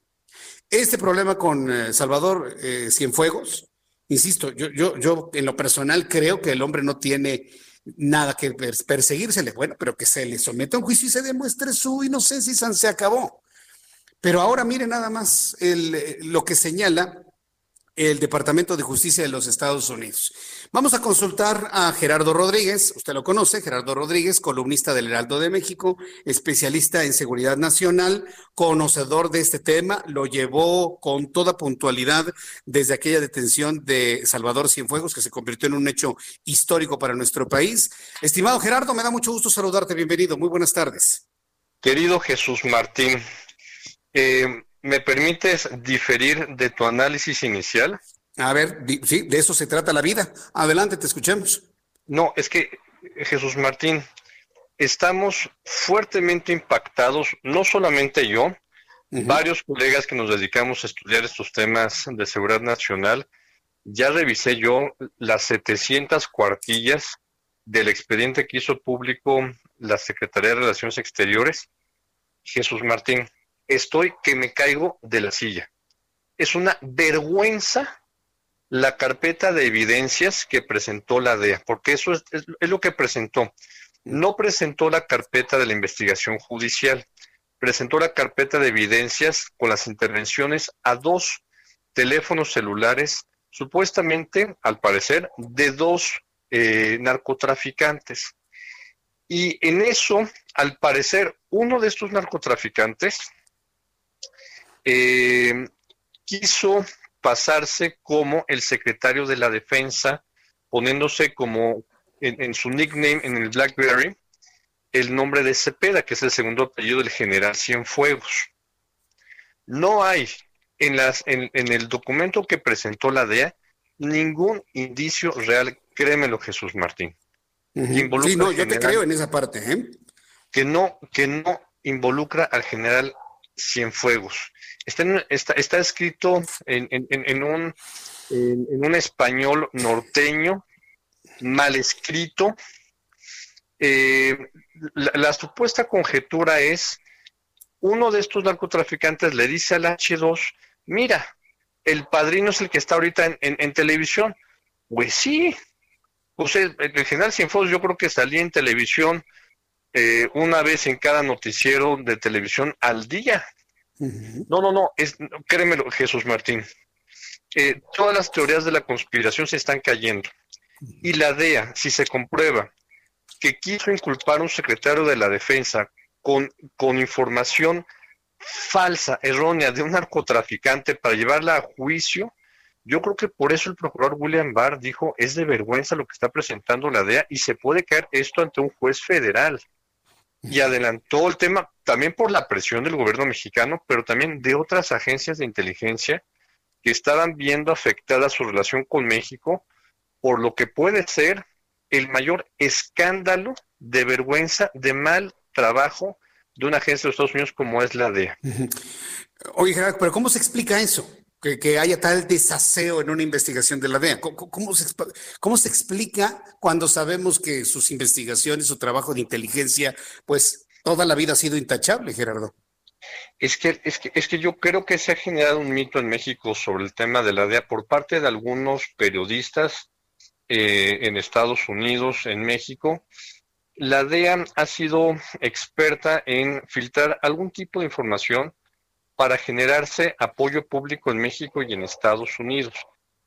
Este problema con eh, Salvador eh, Cienfuegos, insisto, yo, yo, yo en lo personal creo que el hombre no tiene nada que perseguírsele, bueno, pero que se le someta a un juicio y se demuestre su inocencia y se acabó. Pero ahora mire nada más lo que señala el Departamento de Justicia de los Estados Unidos. Vamos a consultar a Gerardo Rodríguez, usted lo conoce, Gerardo Rodríguez, columnista del Heraldo de México, especialista en seguridad nacional, conocedor de este tema, lo llevó con toda puntualidad desde aquella detención de Salvador Cienfuegos, que se convirtió en un hecho histórico para nuestro país. Estimado Gerardo, me da mucho gusto saludarte, bienvenido, muy buenas tardes. Querido Jesús Martín, eh, ¿Me permites diferir de tu análisis inicial? A ver, sí, de eso se trata la vida. Adelante, te escuchemos. No, es que, Jesús Martín, estamos fuertemente impactados, no solamente yo, varios colegas que nos dedicamos a estudiar estos temas de seguridad nacional, ya revisé yo las 700 cuartillas del expediente que hizo público la Secretaría de Relaciones Exteriores. Jesús Martín, estoy que me caigo de la silla. Es una vergüenza la carpeta de evidencias que presentó la DEA, porque eso es, lo que presentó. No presentó la carpeta de la investigación judicial, presentó la carpeta de evidencias con las intervenciones a dos teléfonos celulares, supuestamente, al parecer, de dos eh, narcotraficantes. Y en eso, al parecer, uno de estos narcotraficantes eh, quiso pasarse como el secretario de la defensa, poniéndose como en, su nickname en el BlackBerry el nombre de Cepeda, que es el segundo apellido del general Cienfuegos. No hay en, las, en, el documento que presentó la DEA ningún indicio real, créemelo Jesús Martín. sí, no, yo te creo en esa parte. ¿eh? Que, no, que no involucra al general Cienfuegos. Está, está, está escrito en, en, un, en, un español norteño, mal escrito. Eh, la, supuesta conjetura es, uno de estos narcotraficantes le dice al H2, mira, el padrino es el que está ahorita en, televisión. Pues sí, pues el, general Cienfuegos yo creo que salía en televisión eh, una vez en cada noticiero de televisión al día. No, no, no, es, créemelo, Jesús Martín. Eh, todas las teorías de la conspiración se están cayendo. Y la DEA, si se comprueba que quiso inculpar a un secretario de la defensa con, con información falsa, errónea de un narcotraficante para llevarla a juicio, yo creo que por eso el procurador William Barr dijo, es de vergüenza lo que está presentando la DEA y se puede caer esto ante un juez federal. Y adelantó el tema también por la presión del gobierno mexicano, pero también de otras agencias de inteligencia que estaban viendo afectada su relación con México por lo que puede ser el mayor escándalo de vergüenza, de mal trabajo de una agencia de Estados Unidos como es la DEA. Oye, Gerardo, pero ¿cómo se explica eso? Que, haya tal desaseo en una investigación de la DEA. ¿Cómo, se, ¿Cómo, se, explica cuando sabemos que sus investigaciones, su trabajo de inteligencia, pues toda la vida ha sido intachable, Gerardo? Es que, es que, es que yo creo que se ha generado un mito en México sobre el tema de la DEA por parte de algunos periodistas eh, en Estados Unidos, en México. La DEA ha sido experta en filtrar algún tipo de información para generarse apoyo público en México y en Estados Unidos.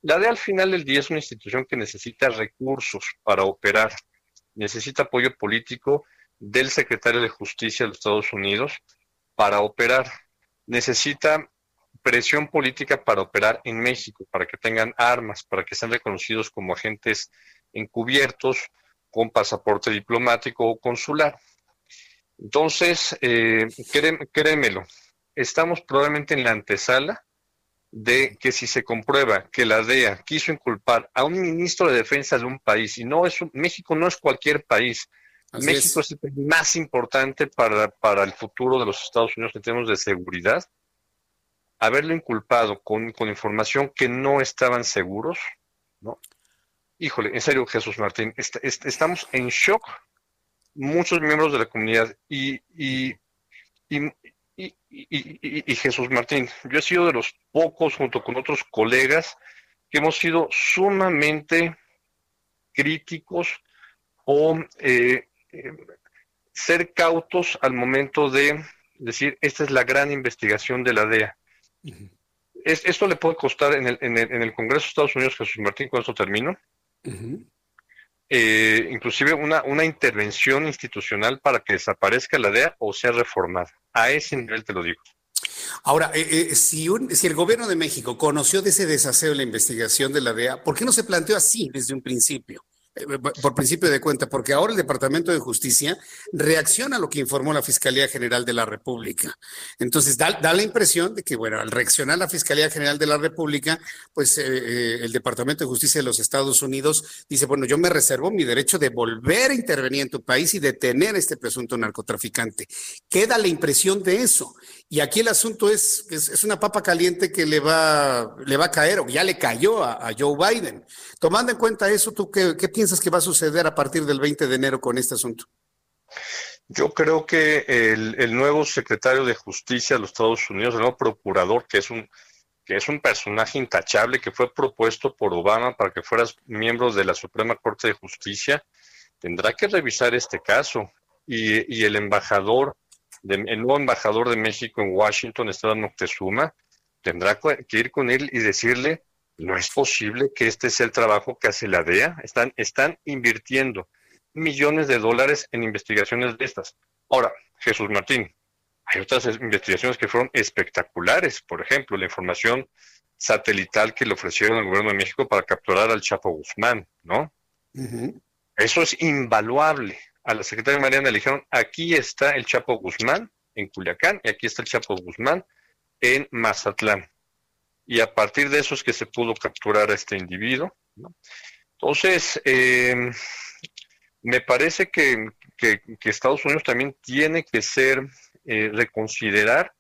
La DEA al final del día es una institución que necesita recursos para operar, necesita apoyo político del secretario de Justicia de los Estados Unidos para operar, necesita presión política para operar en México, para que tengan armas, para que sean reconocidos como agentes encubiertos con pasaporte diplomático o consular. Entonces, eh, créemelo, estamos probablemente en la antesala de que si se comprueba que la DEA quiso inculpar a un ministro de defensa de un país, y no es México no es cualquier país, México es. el país más importante para, para el futuro de los Estados Unidos en términos de seguridad, haberlo inculpado con, información que no estaban seguros, ¿no? Híjole, en serio, Jesús Martín, estamos en shock muchos miembros de la comunidad y, y, y, Jesús Martín, yo he sido de los pocos, junto con otros colegas, que hemos sido sumamente críticos o eh, eh, ser cautos al momento de decir, esta es la gran investigación de la DEA esto le puede costar en el, en, el, en el, Congreso de Estados Unidos, Jesús Martín, con esto termino, eh, inclusive una, una intervención institucional para que desaparezca la DEA o sea reformada. A ese nivel te lo digo. Ahora, eh, eh, si, un, si el gobierno de México conoció de ese desaseo en la investigación de la DEA, ¿por qué no se planteó así desde un principio? Eh, por principio de cuenta, porque ahora el Departamento de Justicia reacciona a lo que informó la Fiscalía General de la República. Entonces, da, la impresión de que, bueno, al reaccionar la Fiscalía General de la República, pues eh, eh, el Departamento de Justicia de los Estados Unidos dice, bueno, yo me reservo mi derecho de volver a intervenir en tu país y detener a este presunto narcotraficante. Queda la impresión de eso. Y aquí el asunto es, es, una papa caliente que le va, le va a caer, o ya le cayó a, Joe Biden. Tomando en cuenta eso, ¿tú qué, piensas que va a suceder a partir del 20 de enero con este asunto? Yo creo que el, nuevo secretario de Justicia de los Estados Unidos, el nuevo procurador, que es un que es un personaje intachable que fue propuesto por Obama para que fueras miembro de la Suprema Corte de Justicia, tendrá que revisar este caso. Y, y el embajador el nuevo embajador de México en Washington, Esteban Moctezuma, tendrá que ir con él y decirle, no es posible que este sea el trabajo que hace la DEA. Están, están invirtiendo millones de dólares en investigaciones de estas. Ahora, Jesús Martín, hay otras investigaciones que fueron espectaculares. Por ejemplo, la información satelital que le ofrecieron al gobierno de México para capturar al Chapo Guzmán, ¿no? Eso es invaluable a la secretaria Mariana le dijeron, aquí está el Chapo Guzmán en Culiacán y aquí está el Chapo Guzmán en Mazatlán. Y a partir de eso es que se pudo capturar a este individuo. Entonces, em, me parece que, Estados Unidos también tiene que ser, eh, reconsiderar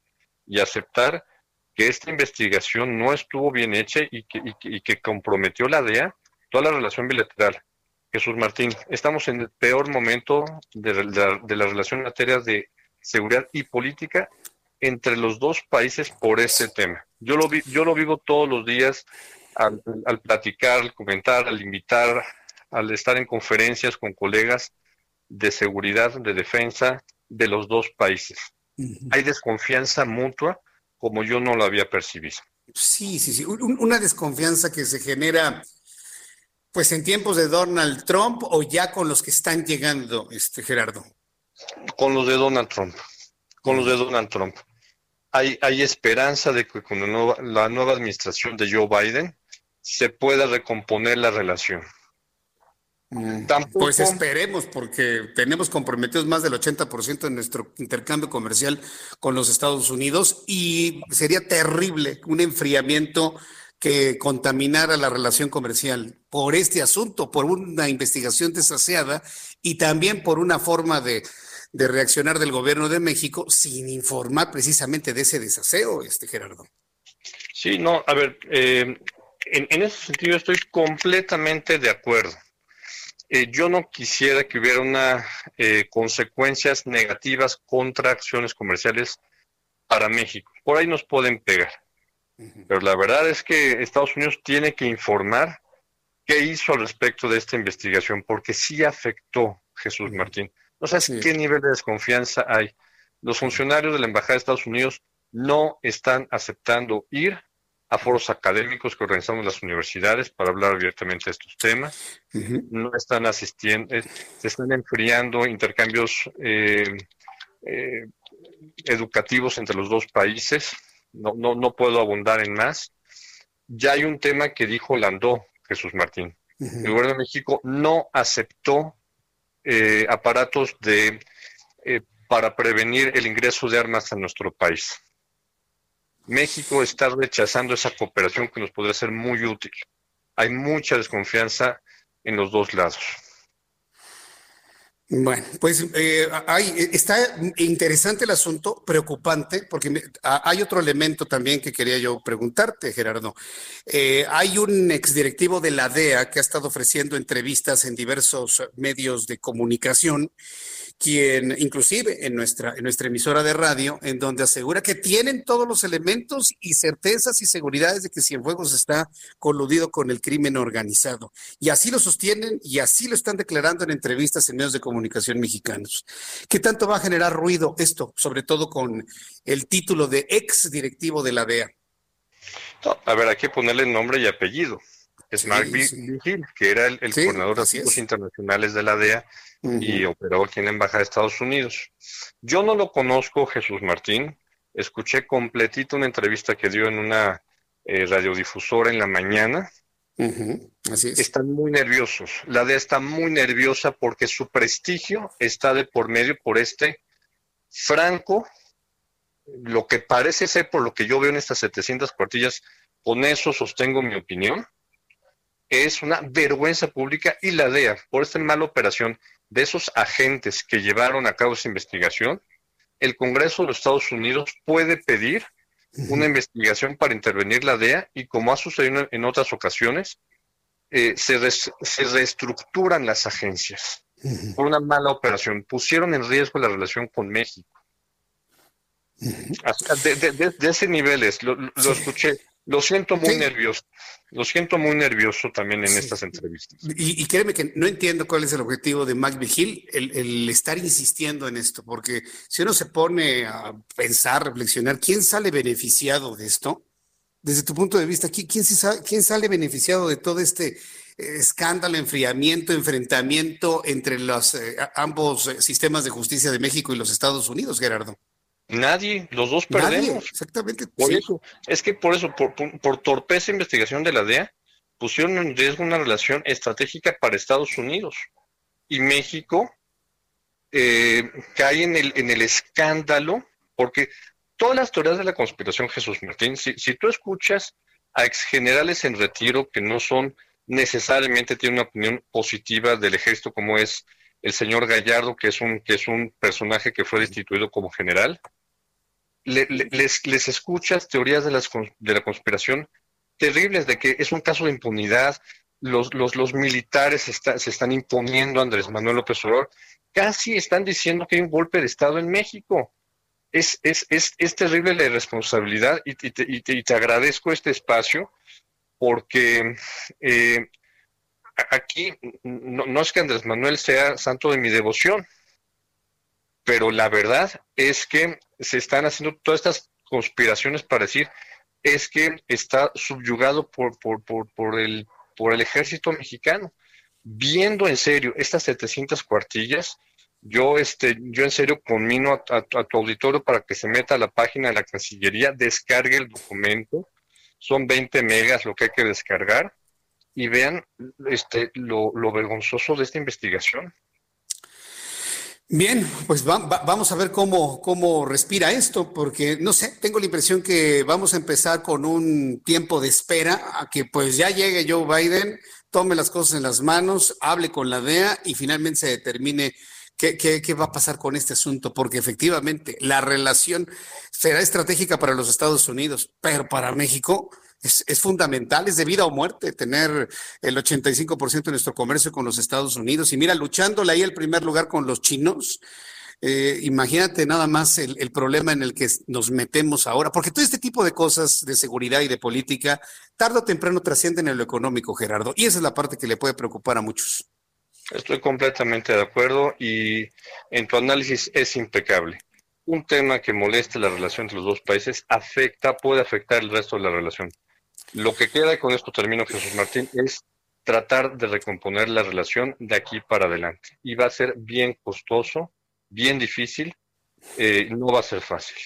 y aceptar que esta investigación no estuvo bien hecha y que, y que comprometió la DEA toda la relación bilateral Jesús Martín, estamos en el peor momento de, la relación en materia de seguridad y política entre los dos países por este tema. Yo lo, vi, yo lo vivo todos los días al, platicar, al comentar, al invitar, al estar en conferencias con colegas de seguridad, de defensa de los dos países. Hay desconfianza mutua como yo no lo había percibido. Sí, sí, sí. una desconfianza que se genera pues en tiempos de Donald Trump o ya con los que están llegando, este Gerardo. Con los de Donald Trump. Con los de Donald Trump. hay, hay esperanza de que con la nueva, la nueva administración de Joe Biden se pueda recomponer la relación. Mm, pues esperemos, porque tenemos comprometidos más del 80% de nuestro intercambio comercial con los Estados Unidos y sería terrible un enfriamiento que contaminara la relación comercial por este asunto, por una investigación desaseada y también por una forma de, reaccionar del gobierno de México sin informar precisamente de ese desaseo, este Gerardo. Sí, no, a ver, eh, en, ese sentido estoy completamente de acuerdo. Eh, yo no quisiera que hubiera una eh, consecuencias negativas contra acciones comerciales para México. Por ahí nos pueden pegar. Pero la verdad es que Estados Unidos tiene que informar qué hizo al respecto de esta investigación, porque sí afectó Jesús Martín. No sabes qué nivel de desconfianza hay. Los funcionarios de la Embajada de Estados Unidos no están aceptando ir a foros académicos que organizamos las universidades para hablar abiertamente de estos temas. No están asistiendo, eh, se están enfriando intercambios eh, eh, educativos entre los dos países. No, no, no puedo abundar en más. Ya hay un tema que dijo Landó, Jesús Martín. El gobierno de México no aceptó aparatos de para prevenir el ingreso de armas a nuestro país. México está rechazando esa cooperación que nos podría ser muy útil. Hay mucha desconfianza en los dos lados. Bueno, pues eh, hay, está interesante el asunto, preocupante, porque hay otro elemento también que quería yo preguntarte, Gerardo. Eh, hay un exdirectivo de la DEA que ha estado ofreciendo entrevistas en diversos medios de comunicación quien inclusive en nuestra, en nuestra emisora de radio, en donde asegura que tienen todos los elementos y certezas y seguridades de que Cienfuegos está coludido con el crimen organizado. Y así lo sostienen y así lo están declarando en entrevistas en medios de comunicación mexicanos. ¿Qué tanto va a generar ruido esto, sobre todo con el título de ex directivo de la DEA? a ver, hay que ponerle nombre y apellido. Es Mark Vigil, que era el, coordinador de asuntos internacionales de la DEA y operó aquí en la Embajada de Estados Unidos. Yo no lo conozco, Jesús Martín. Escuché completito una entrevista que dio en una eh, radiodifusora en la mañana. Así es. Están muy nerviosos. La DEA está muy nerviosa porque su prestigio está de por medio por este franco, lo que parece ser por lo que yo veo en estas 700 cuartillas, con eso sostengo mi opinión, es una vergüenza pública y la DEA, por esta mala operación de esos agentes que llevaron a cabo esa investigación, el Congreso de los Estados Unidos puede pedir una investigación para intervenir la DEA y como ha sucedido en otras ocasiones, eh, se, reestructuran las agencias por una mala operación. Pusieron en riesgo la relación con México. de, ese nivel es, lo, escuché lo siento muy nervioso. Lo siento muy nervioso también en estas entrevistas. Y, y, créeme que no entiendo cuál es el objetivo de Mac Vigil, el, estar insistiendo en esto, porque si uno se pone a pensar, reflexionar, ¿quién sale beneficiado de esto? Desde tu punto de vista, ¿quién, quién sale beneficiado de todo este eh, escándalo, enfriamiento, enfrentamiento entre los eh, ambos eh, sistemas de justicia de México y los Estados Unidos, Gerardo? Nadie, los dos perdemos. exactamente. Por eso, es que por eso, por, por, torpeza investigación de la DEA, pusieron en riesgo una relación estratégica para Estados Unidos. Y México eh, cae en el, en el escándalo, porque todas las teorías de la conspiración, Jesús Martín, si, si tú escuchas a exgenerales en retiro que no son necesariamente tienen una opinión positiva del ejército como es el señor Gallardo, que es un, que es un personaje que fue destituido como general, les, les, escuchas teorías de, las, de la conspiración terribles, de que es un caso de impunidad, los, los, los militares se están imponiendo Andrés Manuel López Obrador, casi están diciendo que hay un golpe de Estado en México. Es, es, es, es terrible la irresponsabilidad y, y, te, y, te, agradezco este espacio porque eh, aquí no, no, es que Andrés Manuel sea santo de mi devoción, pero la verdad es que se están haciendo todas estas conspiraciones para decir es que está subyugado por, por, por, por, el, por el ejército mexicano. Viendo en serio estas 700 cuartillas, Yo, este, yo en serio conmino a, tu auditorio para que se meta a la página de la Cancillería, descargue el documento, son 20 megas lo que hay que descargar y vean este, lo, vergonzoso de esta investigación. Bien, pues vamos a ver cómo, cómo respira esto, porque no sé, tengo la impresión que vamos a empezar con un tiempo de espera a que pues ya llegue Joe Biden, tome las cosas en las manos, hable con la DEA y finalmente se determine qué, qué va a pasar con este asunto, porque efectivamente la relación será estratégica para los Estados Unidos, pero para México es, fundamental, es de vida o muerte tener el 85% de nuestro comercio con los Estados Unidos. Y mira, luchándole ahí el primer lugar con los chinos, eh, imagínate nada más el, el, problema en el que nos metemos ahora, porque todo este tipo de cosas de seguridad y de política, tarde o temprano trascienden en lo económico, Gerardo, y esa es la parte que le puede preocupar a muchos. Estoy completamente de acuerdo y en tu análisis es impecable. Un tema que moleste la relación entre los dos países afecta, puede afectar el resto de la relación. Lo que queda, con esto termino Jesús Martín, es tratar de recomponer la relación de aquí para adelante. Y va a ser bien costoso, bien difícil, eh, no va a ser fácil.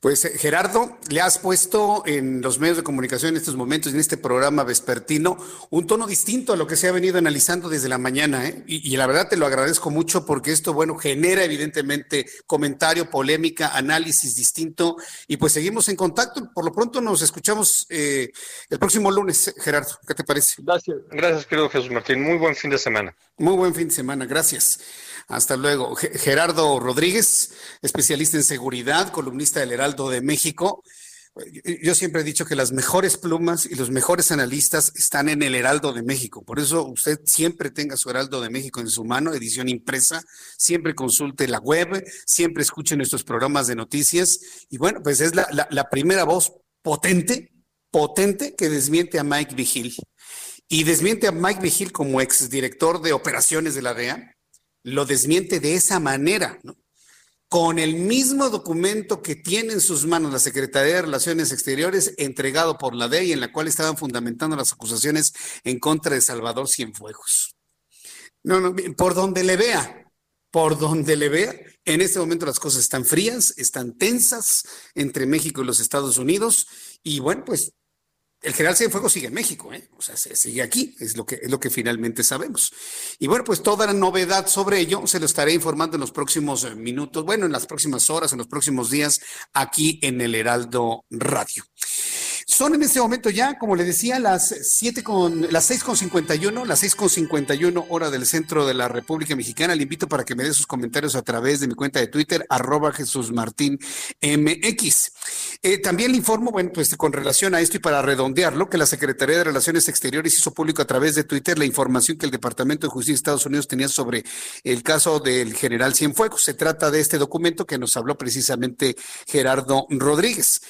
Pues eh, Gerardo, le has puesto en los medios de comunicación en estos momentos, en este programa vespertino, un tono distinto a lo que se ha venido analizando desde la mañana. ¿eh? Y, la verdad te lo agradezco mucho porque esto, bueno, genera evidentemente comentario, polémica, análisis distinto. Y pues seguimos en contacto. Por lo pronto nos escuchamos eh, el próximo lunes, Gerardo. ¿Qué te parece? Gracias, gracias, querido Jesús Martín. Muy buen fin de semana. Muy buen fin de semana. Gracias. Hasta luego. Gerardo Rodríguez, especialista en seguridad, columnista del Heraldo de México. Yo siempre he dicho que las mejores plumas y los mejores analistas están en el Heraldo de México. Por eso usted siempre tenga su Heraldo de México en su mano, edición impresa, siempre consulte la web, siempre escuche nuestros programas de noticias. Y bueno, pues es la, primera voz potente, potente que desmiente a Mike Vigil. Y desmiente a Mike Vigil como exdirector de operaciones de la DEA, lo desmiente de esa manera, ¿no? con el mismo documento que tiene en sus manos la Secretaría de Relaciones Exteriores, entregado por la DEI, en la cual estaban fundamentando las acusaciones en contra de Salvador Cienfuegos. No, no, por donde le vea, por donde le vea, en este momento las cosas están frías, están tensas entre México y los Estados Unidos, y bueno, pues el general Cienfuegos sigue en México, ¿eh? o sea, se sigue aquí, es lo, que, es lo que finalmente sabemos. Y bueno, pues toda la novedad sobre ello se lo estaré informando en los próximos eh, minutos, bueno, en las próximas horas, en los próximos días, aquí en el Heraldo Radio. Son en este momento ya, como le decía, las siete con, las seis con cincuenta y uno, las seis con cincuenta y uno hora del centro de la República Mexicana. Le invito para que me dé sus comentarios a través de mi cuenta de Twitter, arroba Jesús Martín MX. Eh, también le informo, bueno, pues con relación a esto y para redondearlo, que la Secretaría de Relaciones Exteriores hizo público a través de Twitter la información que el Departamento de Justicia de Estados Unidos tenía sobre el caso del general Cienfuegos. Se trata de este documento que nos habló precisamente Gerardo Rodríguez.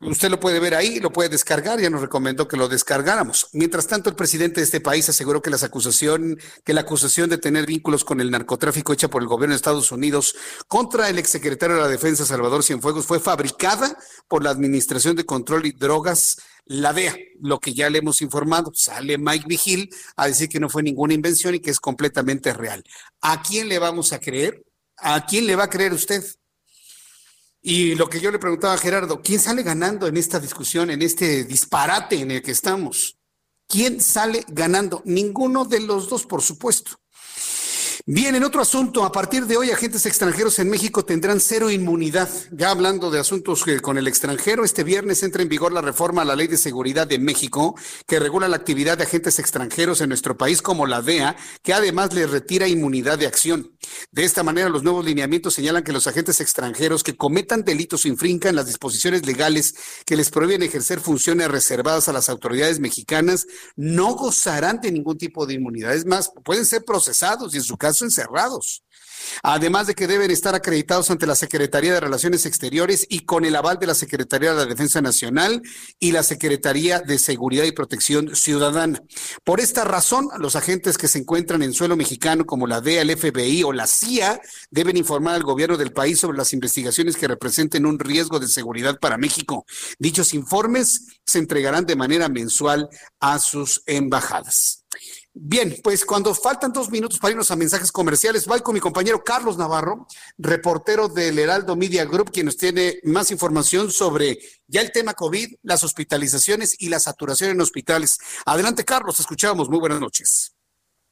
Usted lo puede ver ahí, lo puede descargar, ya nos recomendó que lo descargáramos. Mientras tanto, el presidente de este país aseguró que, las acusación, que la acusación de tener vínculos con el narcotráfico hecha por el gobierno de Estados Unidos contra el exsecretario de la Defensa, Salvador Cienfuegos, fue fabricada por la Administración de Control y Drogas, la DEA, lo que ya le hemos informado. Sale Mike Vigil a decir que no fue ninguna invención y que es completamente real. ¿A quién le vamos a creer? ¿A quién le va a creer usted? Y lo que yo le preguntaba a Gerardo, ¿quién sale ganando en esta discusión, en este disparate en el que estamos? ¿Quién sale ganando? Ninguno de los dos, por supuesto. Bien, en otro asunto, a partir de hoy agentes extranjeros en México tendrán cero inmunidad. Ya hablando de asuntos con el extranjero, este viernes entra en vigor la reforma a la Ley de Seguridad de México que regula la actividad de agentes extranjeros en nuestro país como la DEA, que además le retira inmunidad de acción. De esta manera, los nuevos lineamientos señalan que los agentes extranjeros que cometan delitos infrincan las disposiciones legales que les prohíben ejercer funciones reservadas a las autoridades mexicanas no gozarán de ningún tipo de inmunidad. Es más, pueden ser procesados y en su caso encerrados. Además de que deben estar acreditados ante la Secretaría de Relaciones Exteriores y con el aval de la Secretaría de la Defensa Nacional y la Secretaría de Seguridad y Protección Ciudadana. Por esta razón, los agentes que se encuentran en suelo mexicano como la DEA, el FBI o la CIA deben informar al gobierno del país sobre las investigaciones que representen un riesgo de seguridad para México. Dichos informes se entregarán de manera mensual a sus embajadas. Bien, pues cuando faltan dos minutos para irnos a mensajes comerciales, voy con mi compañero Carlos Navarro, reportero del Heraldo Media Group, quien nos tiene más información sobre ya el tema COVID, las hospitalizaciones y la saturación en hospitales. Adelante, Carlos, escuchamos. Muy buenas noches.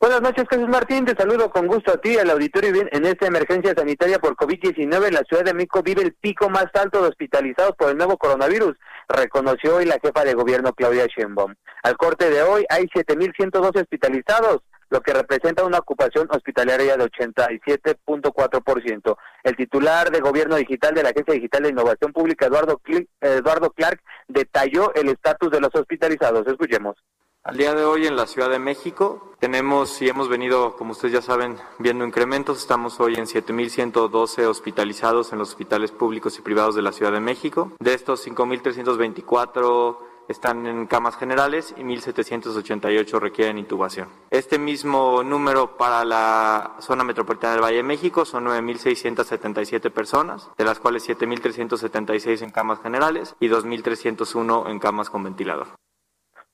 Buenas noches, Jesús Martín. Te saludo con gusto a ti, al auditorio. Bien, en esta emergencia sanitaria por COVID-19, la Ciudad de México vive el pico más alto de hospitalizados por el nuevo coronavirus, reconoció hoy la jefa de gobierno Claudia Sheinbaum. Al corte de hoy hay 7.112 hospitalizados, lo que representa una ocupación hospitalaria de 87.4%. El titular de Gobierno Digital de la Agencia Digital de Innovación Pública, Eduardo, Eduardo Clark, detalló el estatus de los hospitalizados. Escuchemos. Al día de hoy en la Ciudad de México tenemos y hemos venido, como ustedes ya saben, viendo incrementos. Estamos hoy en 7.112 hospitalizados en los hospitales públicos y privados de la Ciudad de México. De estos, 5.324 están en camas generales y 1.788 requieren intubación. Este mismo número para la zona metropolitana del Valle de México son 9.677 personas, de las cuales 7.376 en camas generales y 2.301 en camas con ventilador.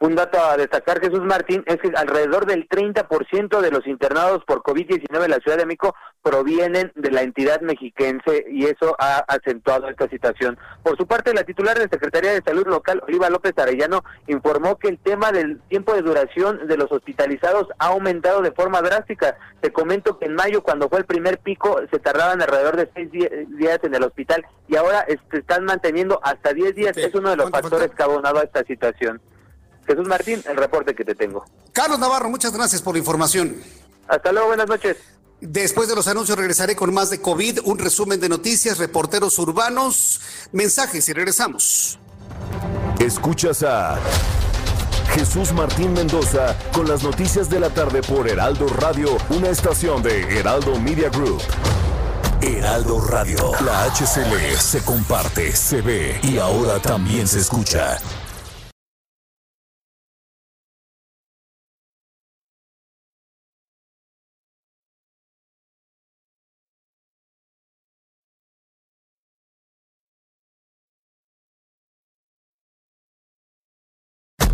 Un dato a destacar, Jesús Martín, es que alrededor del 30% de los internados por COVID-19 en la Ciudad de México provienen de la entidad mexiquense y eso ha acentuado esta situación. Por su parte, la titular de Secretaría de Salud Local, Oliva López Arellano, informó que el tema del tiempo de duración de los hospitalizados ha aumentado de forma drástica. Te comento que en mayo, cuando fue el primer pico, se tardaban alrededor de seis días en el hospital y ahora se están manteniendo hasta diez días. Es uno de los factores que ha abonado a esta situación. Jesús Martín, el reporte que te tengo. Carlos Navarro, muchas gracias por la información. Hasta luego, buenas noches. Después de los anuncios regresaré con más de COVID, un resumen de noticias, reporteros urbanos, mensajes y regresamos. Escuchas a Jesús Martín Mendoza con las noticias de la tarde por Heraldo Radio, una estación de Heraldo Media Group. Heraldo Radio, la HCL se comparte, se ve y ahora también se escucha.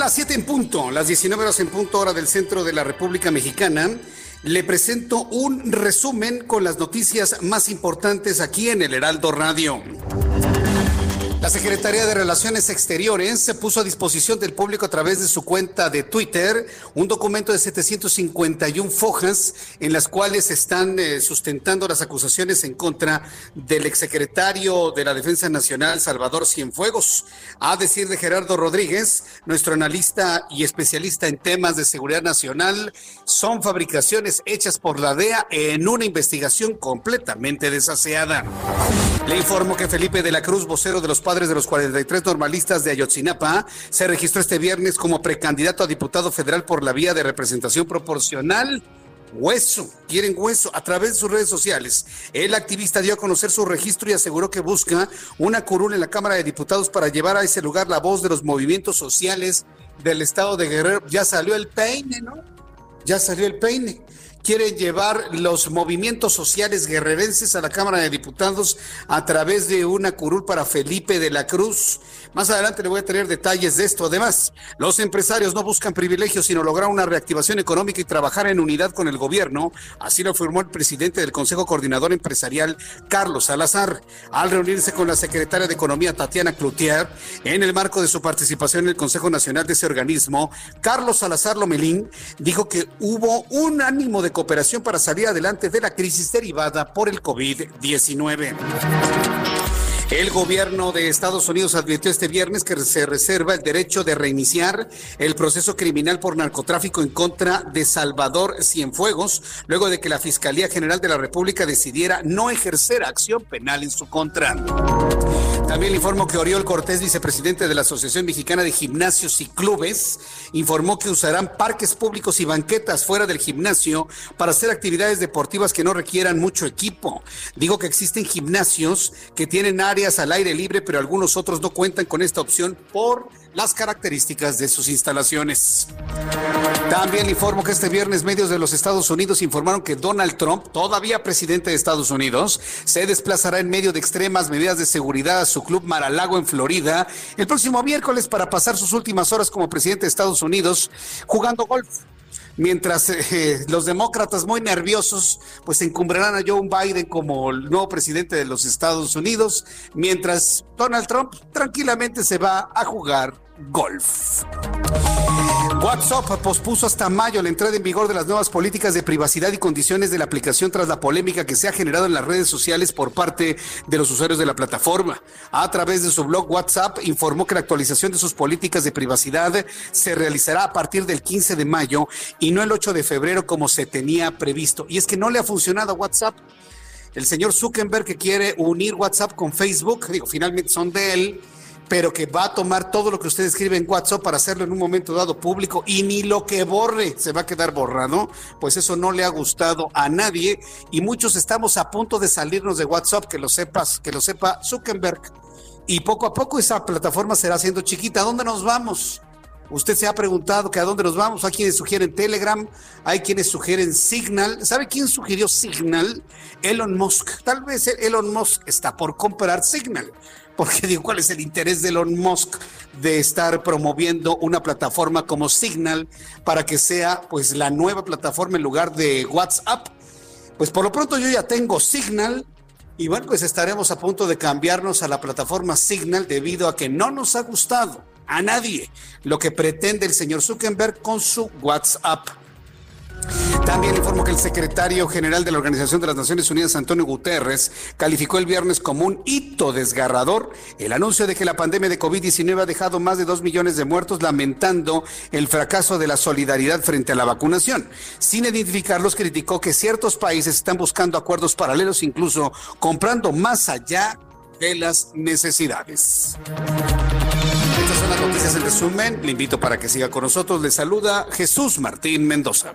Las 7 en punto, las 19 horas en punto hora del centro de la República Mexicana. Le presento un resumen con las noticias más importantes aquí en el Heraldo Radio. La Secretaría de Relaciones Exteriores se puso a disposición del público a través de su cuenta de Twitter un documento de 751 fojas en las cuales están eh, sustentando las acusaciones en contra del exsecretario de la Defensa Nacional, Salvador Cienfuegos. A decir de Gerardo Rodríguez, nuestro analista y especialista en temas de seguridad nacional, son fabricaciones hechas por la DEA en una investigación completamente desaseada. Le informo que Felipe de la Cruz, vocero de los padres de los 43 normalistas de Ayotzinapa, se registró este viernes como precandidato a diputado federal por la vía de representación proporcional. Hueso, quieren hueso a través de sus redes sociales. El activista dio a conocer su registro y aseguró que busca una curul en la Cámara de Diputados para llevar a ese lugar la voz de los movimientos sociales del estado de Guerrero. Ya salió el peine, ¿no? Ya salió el peine quieren llevar los movimientos sociales guerrerenses a la Cámara de Diputados a través de una curul para Felipe de la Cruz. Más adelante le voy a tener detalles de esto. Además, los empresarios no buscan privilegios, sino lograr una reactivación económica y trabajar en unidad con el gobierno. Así lo afirmó el presidente del Consejo Coordinador Empresarial, Carlos Salazar, al reunirse con la secretaria de Economía, Tatiana Cloutier, en el marco de su participación en el Consejo Nacional de ese organismo. Carlos Salazar Lomelín dijo que hubo un ánimo de cooperación para salir adelante de la crisis derivada por el COVID-19. El gobierno de Estados Unidos advirtió este viernes que se reserva el derecho de reiniciar el proceso criminal por narcotráfico en contra de Salvador Cienfuegos, luego de que la Fiscalía General de la República decidiera no ejercer acción penal en su contra. También le informo que Oriol Cortés, vicepresidente de la Asociación Mexicana de Gimnasios y Clubes, informó que usarán parques públicos y banquetas fuera del gimnasio para hacer actividades deportivas que no requieran mucho equipo. Digo que existen gimnasios que tienen áreas al aire libre, pero algunos otros no cuentan con esta opción por las características de sus instalaciones. También informo que este viernes medios de los Estados Unidos informaron que Donald Trump, todavía presidente de Estados Unidos, se desplazará en medio de extremas medidas de seguridad a su club Maralago en Florida el próximo miércoles para pasar sus últimas horas como presidente de Estados Unidos jugando golf mientras eh, los demócratas muy nerviosos pues encumbrarán a Joe Biden como el nuevo presidente de los Estados Unidos, mientras Donald Trump tranquilamente se va a jugar golf. WhatsApp pospuso hasta mayo la entrada en vigor de las nuevas políticas de privacidad y condiciones de la aplicación tras la polémica que se ha generado en las redes sociales por parte de los usuarios de la plataforma. A través de su blog WhatsApp informó que la actualización de sus políticas de privacidad se realizará a partir del 15 de mayo y no el 8 de febrero como se tenía previsto. Y es que no le ha funcionado a WhatsApp. El señor Zuckerberg que quiere unir WhatsApp con Facebook, digo, finalmente son de él pero que va a tomar todo lo que usted escribe en WhatsApp para hacerlo en un momento dado público y ni lo que borre se va a quedar borrado, pues eso no le ha gustado a nadie y muchos estamos a punto de salirnos de WhatsApp, que lo sepas, que lo sepa Zuckerberg. Y poco a poco esa plataforma será siendo chiquita. ¿A dónde nos vamos? Usted se ha preguntado que a dónde nos vamos. Hay quienes sugieren Telegram, hay quienes sugieren Signal. ¿Sabe quién sugirió Signal? Elon Musk. Tal vez Elon Musk está por comprar Signal porque digo, ¿cuál es el interés de Elon Musk de estar promoviendo una plataforma como Signal para que sea pues la nueva plataforma en lugar de WhatsApp? Pues por lo pronto yo ya tengo Signal y bueno, pues estaremos a punto de cambiarnos a la plataforma Signal debido a que no nos ha gustado a nadie lo que pretende el señor Zuckerberg con su WhatsApp. También informo que el secretario general de la Organización de las Naciones Unidas, Antonio Guterres, calificó el viernes como un hito desgarrador el anuncio de que la pandemia de COVID-19 ha dejado más de dos millones de muertos, lamentando el fracaso de la solidaridad frente a la vacunación. Sin identificarlos, criticó que ciertos países están buscando acuerdos paralelos, incluso comprando más allá de las necesidades. En resumen. Le invito para que siga con nosotros. Le saluda Jesús Martín Mendoza.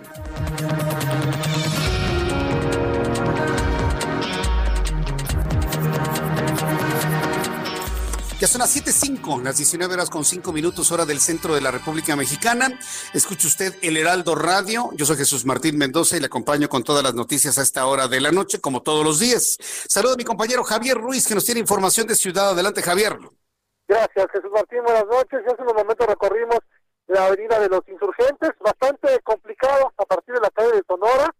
Ya son las 7.05, las 19 horas con 5 minutos, hora del centro de la República Mexicana. Escuche usted el Heraldo Radio. Yo soy Jesús Martín Mendoza y le acompaño con todas las noticias a esta hora de la noche, como todos los días. Saludo a mi compañero Javier Ruiz, que nos tiene información de Ciudad. Adelante, Javier. Gracias, Jesús Martín. Buenas noches. Hace unos momentos recorrimos la avenida de los insurgentes, bastante complicado a partir de la calle de Sonora,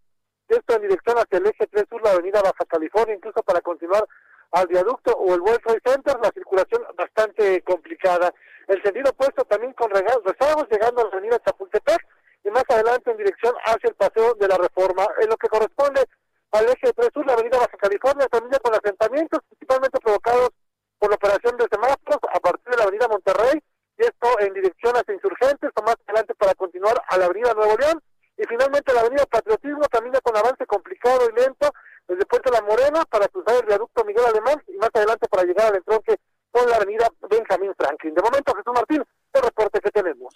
esto en dirección hacia el eje 3 sur, la avenida Baja California, incluso para continuar al viaducto o el World Trade Center, la circulación bastante complicada. El sentido opuesto también con rezagos llegando a la avenida Chapultepec y más adelante en dirección hacia el paseo de la Reforma. En lo que corresponde al eje 3 sur, la avenida Baja California, también con asentamientos principalmente provocados por la operación de semáforos a partir de la avenida Monterrey y esto en dirección hacia Insurgentes o más adelante para continuar a la avenida Nuevo León y finalmente la avenida Patriotismo camina con avance complicado y lento desde Puente La Morena para cruzar el viaducto Miguel Alemán y más adelante para llegar al entronque con la avenida Benjamín Franklin. De momento, Jesús Martín, el reporte que tenemos.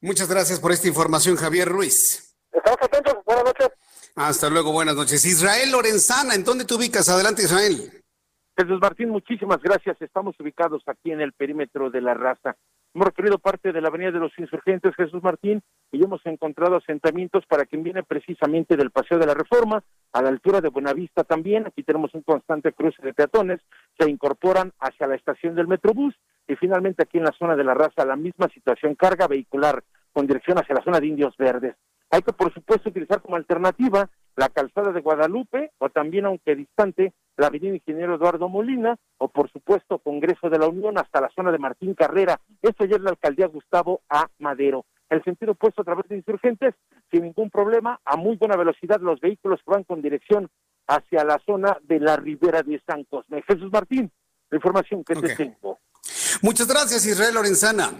Muchas gracias por esta información, Javier Ruiz. Estamos atentos, buenas noches. Hasta luego, buenas noches. Israel Lorenzana, ¿en dónde te ubicas? Adelante, Israel. Jesús Martín, muchísimas gracias. Estamos ubicados aquí en el perímetro de la raza. Hemos recorrido parte de la Avenida de los Insurgentes Jesús Martín y hemos encontrado asentamientos para quien viene precisamente del Paseo de la Reforma, a la altura de Buenavista también. Aquí tenemos un constante cruce de peatones, se incorporan hacia la estación del Metrobús y finalmente aquí en la zona de la raza la misma situación, carga vehicular con dirección hacia la zona de Indios Verdes. Hay que, por supuesto, utilizar como alternativa la calzada de Guadalupe o también, aunque distante, la avenida Ingeniero Eduardo Molina o, por supuesto, Congreso de la Unión hasta la zona de Martín Carrera. Esto ya es la alcaldía Gustavo A. Madero. El sentido opuesto a través de insurgentes, sin ningún problema, a muy buena velocidad los vehículos que van con dirección hacia la zona de la Ribera de San Cosme. Jesús Martín, La información que te tengo. Muchas gracias, Israel Lorenzana.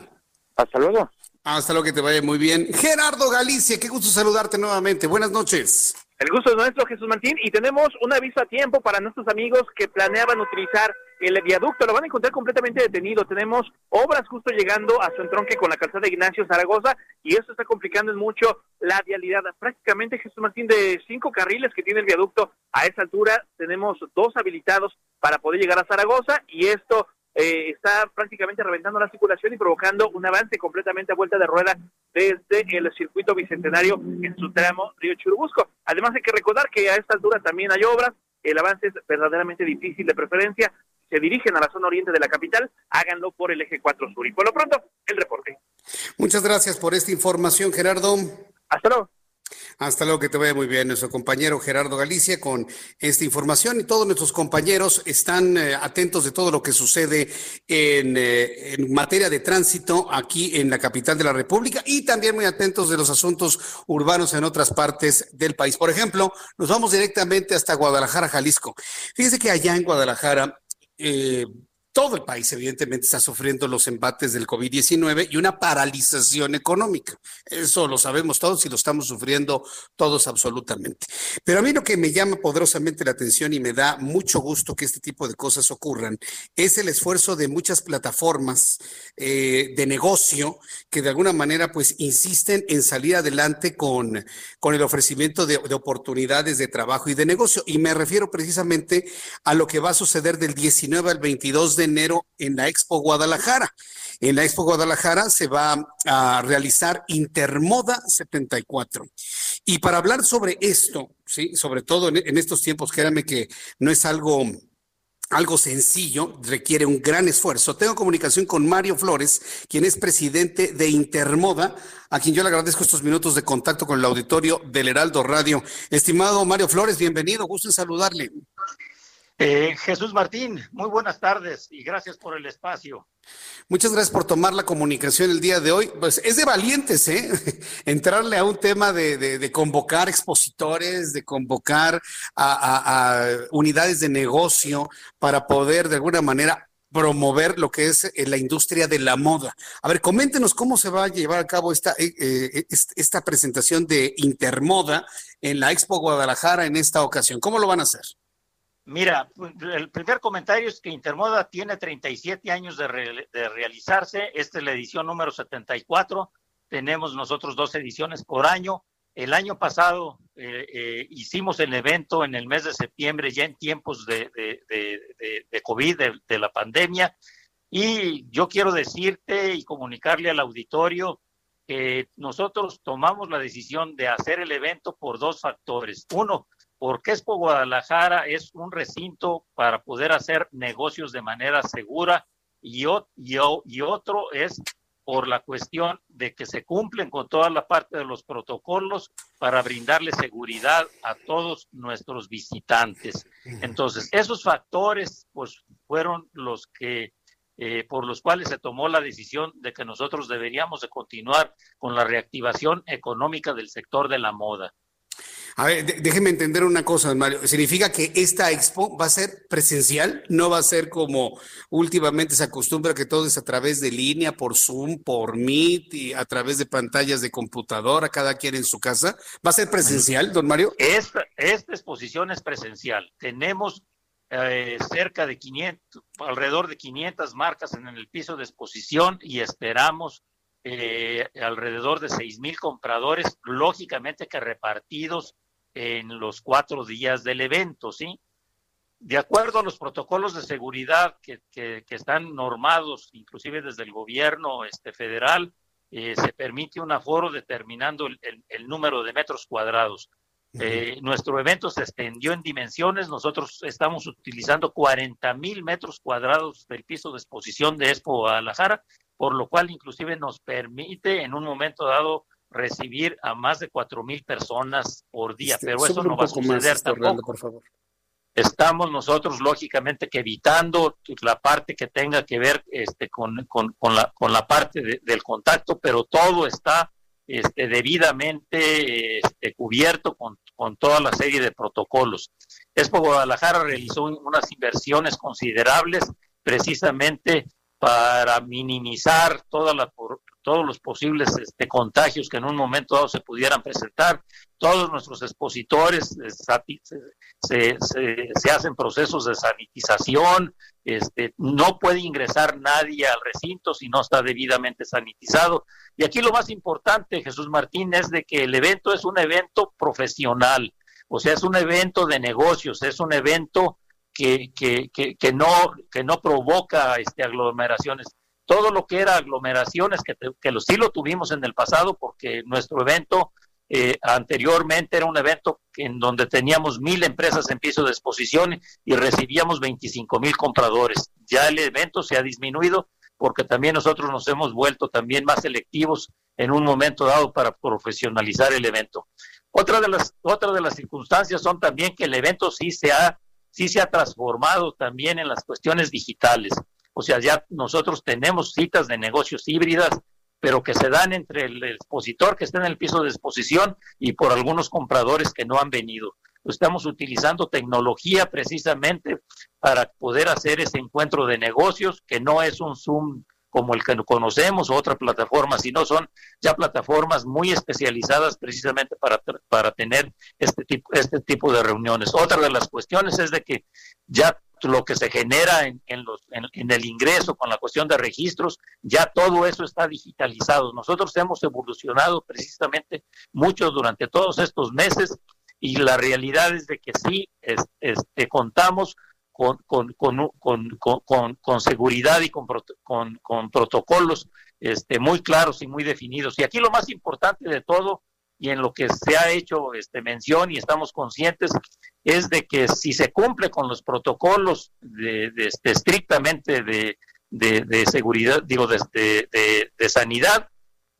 Hasta luego. Hasta luego, que te vaya muy bien. Gerardo Galicia, qué gusto saludarte nuevamente. Buenas noches. El gusto es nuestro, Jesús Martín, y tenemos un aviso a tiempo para nuestros amigos que planeaban utilizar el viaducto. Lo van a encontrar completamente detenido. Tenemos obras justo llegando a su entronque con la calzada de Ignacio Zaragoza, y eso está complicando mucho la vialidad. Prácticamente, Jesús Martín, de cinco carriles que tiene el viaducto a esa altura, tenemos dos habilitados para poder llegar a Zaragoza, y esto eh, está prácticamente reventando la circulación y provocando un avance completamente a vuelta de rueda desde el circuito bicentenario en su tramo Río Churubusco. Además hay que recordar que a esta altura también hay obras, el avance es verdaderamente difícil de preferencia. Se dirigen a la zona oriente de la capital, háganlo por el eje 4 sur. Y por lo pronto, el reporte. Muchas gracias por esta información, Gerardo. Hasta luego. Hasta luego, que te vaya muy bien. Nuestro compañero Gerardo Galicia con esta información y todos nuestros compañeros están eh, atentos de todo lo que sucede en, eh, en, materia de tránsito aquí en la capital de la República y también muy atentos de los asuntos urbanos en otras partes del país. Por ejemplo, nos vamos directamente hasta Guadalajara, Jalisco. Fíjese que allá en Guadalajara, eh, todo el país evidentemente está sufriendo los embates del COVID-19 y una paralización económica. Eso lo sabemos todos y lo estamos sufriendo todos absolutamente. Pero a mí lo que me llama poderosamente la atención y me da mucho gusto que este tipo de cosas ocurran es el esfuerzo de muchas plataformas eh, de negocio que de alguna manera pues insisten en salir adelante con, con el ofrecimiento de, de oportunidades de trabajo y de negocio. Y me refiero precisamente a lo que va a suceder del 19 al 22 de enero en la Expo Guadalajara. En la Expo Guadalajara se va a realizar Intermoda 74. Y para hablar sobre esto, sí, sobre todo en, estos tiempos, créanme que no es algo algo sencillo, requiere un gran esfuerzo. Tengo comunicación con Mario Flores, quien es presidente de Intermoda, a quien yo le agradezco estos minutos de contacto con el auditorio del Heraldo Radio. Estimado Mario Flores, bienvenido, gusto en saludarle. Eh, Jesús Martín, muy buenas tardes y gracias por el espacio. Muchas gracias por tomar la comunicación el día de hoy. Pues es de valientes, ¿eh? Entrarle a un tema de, convocar expositores, de convocar a, unidades de negocio para poder de alguna manera promover lo que es eh, la industria de la moda. A ver, coméntenos cómo se va a llevar a cabo esta, eh, esta presentación de Intermoda en la Expo Guadalajara en esta ocasión. ¿Cómo lo van a hacer? Mira, el primer comentario es que Intermoda tiene 37 años de, realizarse. Esta es la edición número 74. Tenemos nosotros dos ediciones por año. El año pasado eh, eh, hicimos el evento en el mes de septiembre, ya en tiempos de, de COVID, de, la pandemia. Y yo quiero decirte y comunicarle al auditorio que nosotros tomamos la decisión de hacer el evento por dos factores. Uno, porque Expo Guadalajara es un recinto para poder hacer negocios de manera segura y, otro es por la cuestión de que se cumplen con toda la parte de los protocolos para brindarle seguridad a todos nuestros visitantes. Entonces, esos factores pues fueron los que eh, por los cuales se tomó la decisión de que nosotros deberíamos de continuar con la reactivación económica del sector de la moda. A ver, déjeme entender una cosa, Mario. ¿Significa que esta expo va a ser presencial? ¿No va a ser como últimamente se acostumbra que todo es a través de línea, por Zoom, por Meet y a través de pantallas de computadora, cada quien en su casa? ¿Va a ser presencial, don Mario? Esta, esta exposición es presencial. Tenemos eh, cerca de 500, alrededor de 500 marcas en el piso de exposición y esperamos eh, alrededor de seis mil compradores, lógicamente que repartidos en los cuatro días del evento, ¿sí? De acuerdo a los protocolos de seguridad que, que, están normados, inclusive desde el gobierno este, federal, eh, se permite un aforo determinando el, el, número de metros cuadrados. Eh, nuestro evento se extendió en dimensiones, nosotros estamos utilizando 40 mil metros cuadrados del piso de exposición de Expo Guadalajara por lo cual inclusive nos permite en un momento dado recibir a más de cuatro mil personas por día, este, pero eso no va a suceder tampoco. por favor. Estamos nosotros lógicamente que evitando la parte que tenga que ver este, con, con, con la, con la parte del contacto, pero todo está este, debidamente este, cubierto con, con toda la serie de protocolos. Expo Guadalajara realizó unas inversiones considerables precisamente para minimizar toda la, todos los posibles este, contagios que en un momento dado se pudieran presentar. Todos nuestros expositores eh, se, se, hacen procesos de sanitización, este, no puede ingresar nadie al recinto si no está debidamente sanitizado. Y aquí lo más importante, Jesús Martín, es de que el evento es un evento profesional, o sea, es un evento de negocios, es un evento que, que, que, que no, que no provoca este, aglomeraciones todo lo que era aglomeraciones, que, que sí lo tuvimos en el pasado, porque nuestro evento eh, anteriormente era un evento en donde teníamos mil empresas en piso de exposición y recibíamos 25 mil compradores. Ya el evento se ha disminuido porque también nosotros nos hemos vuelto también más selectivos en un momento dado para profesionalizar el evento. Otra de las, otra de las circunstancias son también que el evento sí se ha, sí se ha transformado también en las cuestiones digitales. O sea, ya nosotros tenemos citas de negocios híbridas, pero que se dan entre el expositor que está en el piso de exposición y por algunos compradores que no han venido. Estamos utilizando tecnología precisamente para poder hacer ese encuentro de negocios, que no es un Zoom como el que conocemos o otra plataforma, sino son ya plataformas muy especializadas precisamente para, para tener este tipo, este tipo de reuniones. Otra de las cuestiones es de que ya lo que se genera en, los, en, el ingreso con la cuestión de registros, ya todo eso está digitalizado. Nosotros hemos evolucionado precisamente mucho durante todos estos meses y la realidad es de que sí este, contamos con, con, con, con, seguridad y con, protocolos este, muy claros y muy definidos. Y aquí lo más importante de todo y en lo que se ha hecho este, mención y estamos conscientes es de que si se cumple con los protocolos de, este, estrictamente de, de, seguridad, digo, de, de, sanidad,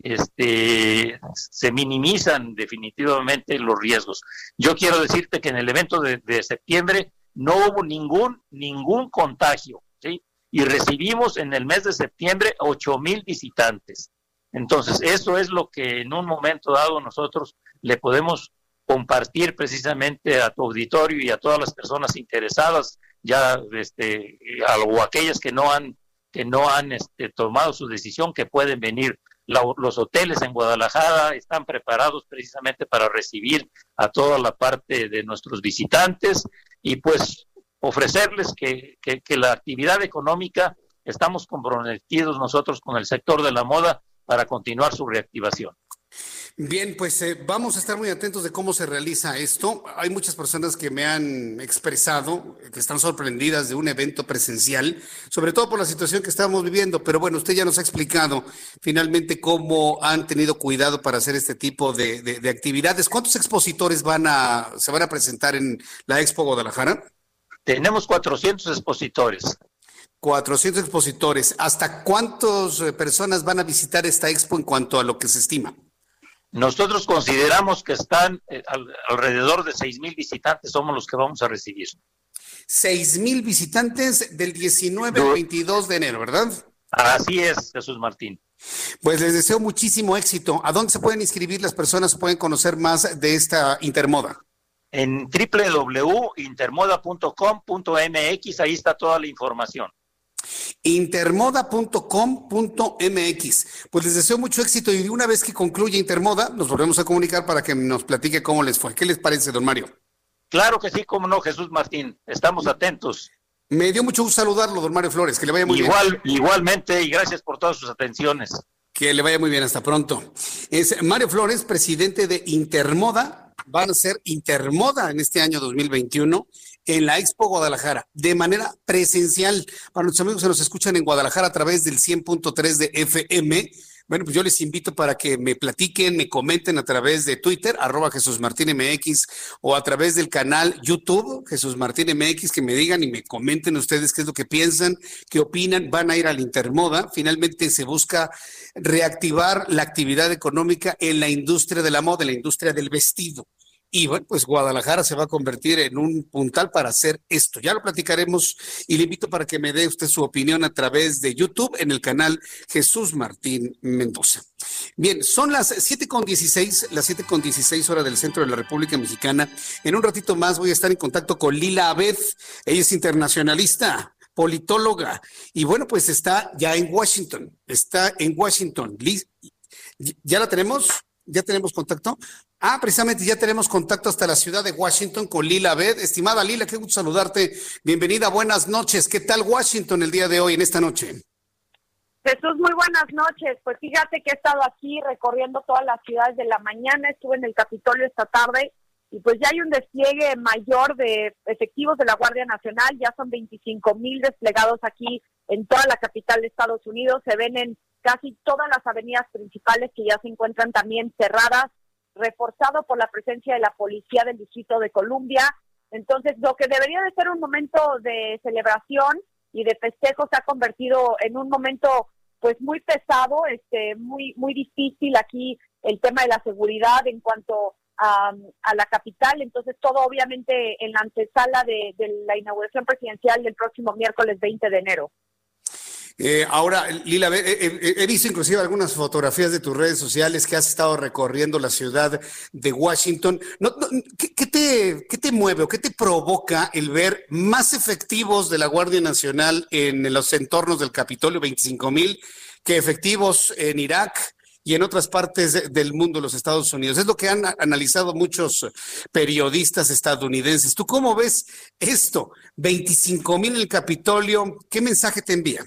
este, se minimizan definitivamente los riesgos. Yo quiero decirte que en el evento de, septiembre no hubo ningún, ningún contagio, ¿sí? Y recibimos en el mes de septiembre 8 mil visitantes. Entonces, eso es lo que en un momento dado nosotros le podemos compartir precisamente a tu auditorio y a todas las personas interesadas, ya este, o aquellas que no han que no han este, tomado su decisión, que pueden venir. Los hoteles en Guadalajara están preparados precisamente para recibir a toda la parte de nuestros visitantes y pues ofrecerles que, que la actividad económica, estamos comprometidos nosotros con el sector de la moda para continuar su reactivación. Bien, pues eh, vamos a estar muy atentos de cómo se realiza esto. Hay muchas personas que me han expresado que están sorprendidas de un evento presencial, sobre todo por la situación que estamos viviendo. Pero bueno, usted ya nos ha explicado finalmente cómo han tenido cuidado para hacer este tipo de, de actividades. ¿Cuántos expositores van a, se van a presentar en la Expo Guadalajara? Tenemos 400 expositores. 400 expositores. ¿Hasta cuántas eh, personas van a visitar esta expo en cuanto a lo que se estima? Nosotros consideramos que están eh, alrededor de 6 mil visitantes, somos los que vamos a recibir. 6 mil visitantes del 19 al 22 de enero, ¿verdad? Así es, Jesús Martín. Pues les deseo muchísimo éxito. ¿A dónde se pueden inscribir las personas? ¿Pueden conocer más de esta Intermoda? En www.intermoda.com.mx, ahí está toda la información intermoda.com.mx. Pues les deseo mucho éxito y una vez que concluya Intermoda, nos volvemos a comunicar para que nos platique cómo les fue. ¿Qué les parece, don Mario? Claro que sí, cómo no, Jesús Martín. Estamos atentos. Me dio mucho gusto saludarlo, don Mario Flores. Que le vaya muy Igual, bien. Igualmente, y gracias por todas sus atenciones. Que le vaya muy bien, hasta pronto. Es Mario Flores, presidente de Intermoda. Van a ser Intermoda en este año 2021 en la Expo Guadalajara de manera presencial. Para nuestros amigos que nos escuchan en Guadalajara a través del 100.3 de FM. Bueno, pues yo les invito para que me platiquen, me comenten a través de Twitter, arroba Jesús Martín MX, o a través del canal YouTube, Jesús Martín MX, que me digan y me comenten ustedes qué es lo que piensan, qué opinan. Van a ir a la Intermoda. Finalmente se busca reactivar la actividad económica en la industria de la moda, en la industria del vestido. Y bueno, pues Guadalajara se va a convertir en un puntal para hacer esto. Ya lo platicaremos y le invito para que me dé usted su opinión a través de YouTube en el canal Jesús Martín Mendoza. Bien, son las 7.16, las 7.16 horas del centro de la República Mexicana. En un ratito más voy a estar en contacto con Lila Abed. Ella es internacionalista politóloga. Y bueno, pues está ya en Washington, está en Washington. ¿Ya la tenemos? ¿Ya tenemos contacto? Ah, precisamente ya tenemos contacto hasta la ciudad de Washington con Lila Bed. Estimada Lila, qué gusto saludarte. Bienvenida, buenas noches. ¿Qué tal Washington el día de hoy, en esta noche? Jesús, muy buenas noches. Pues fíjate que he estado aquí recorriendo todas las ciudades de la mañana, estuve en el Capitolio esta tarde y pues ya hay un despliegue mayor de efectivos de la Guardia Nacional, ya son 25 mil desplegados aquí en toda la capital de Estados Unidos, se ven en casi todas las avenidas principales que ya se encuentran también cerradas, reforzado por la presencia de la policía del Distrito de Columbia. Entonces, lo que debería de ser un momento de celebración y de festejo se ha convertido en un momento pues muy pesado, este, muy, muy difícil aquí el tema de la seguridad en cuanto a, la capital. Entonces, todo obviamente en la antesala de la inauguración presidencial del próximo miércoles 20 de enero. Eh, ahora, Lila, he, visto inclusive algunas fotografías de tus redes sociales que has estado recorriendo la ciudad de Washington. ¿qué, te, ¿Qué te mueve o qué te provoca el ver más efectivos de la Guardia Nacional en los entornos del Capitolio, 25 mil, que efectivos en Irak? y en otras partes del mundo, los Estados Unidos. Es lo que han analizado muchos periodistas estadounidenses. ¿Tú cómo ves esto? 25 mil en el Capitolio, ¿qué mensaje te envían?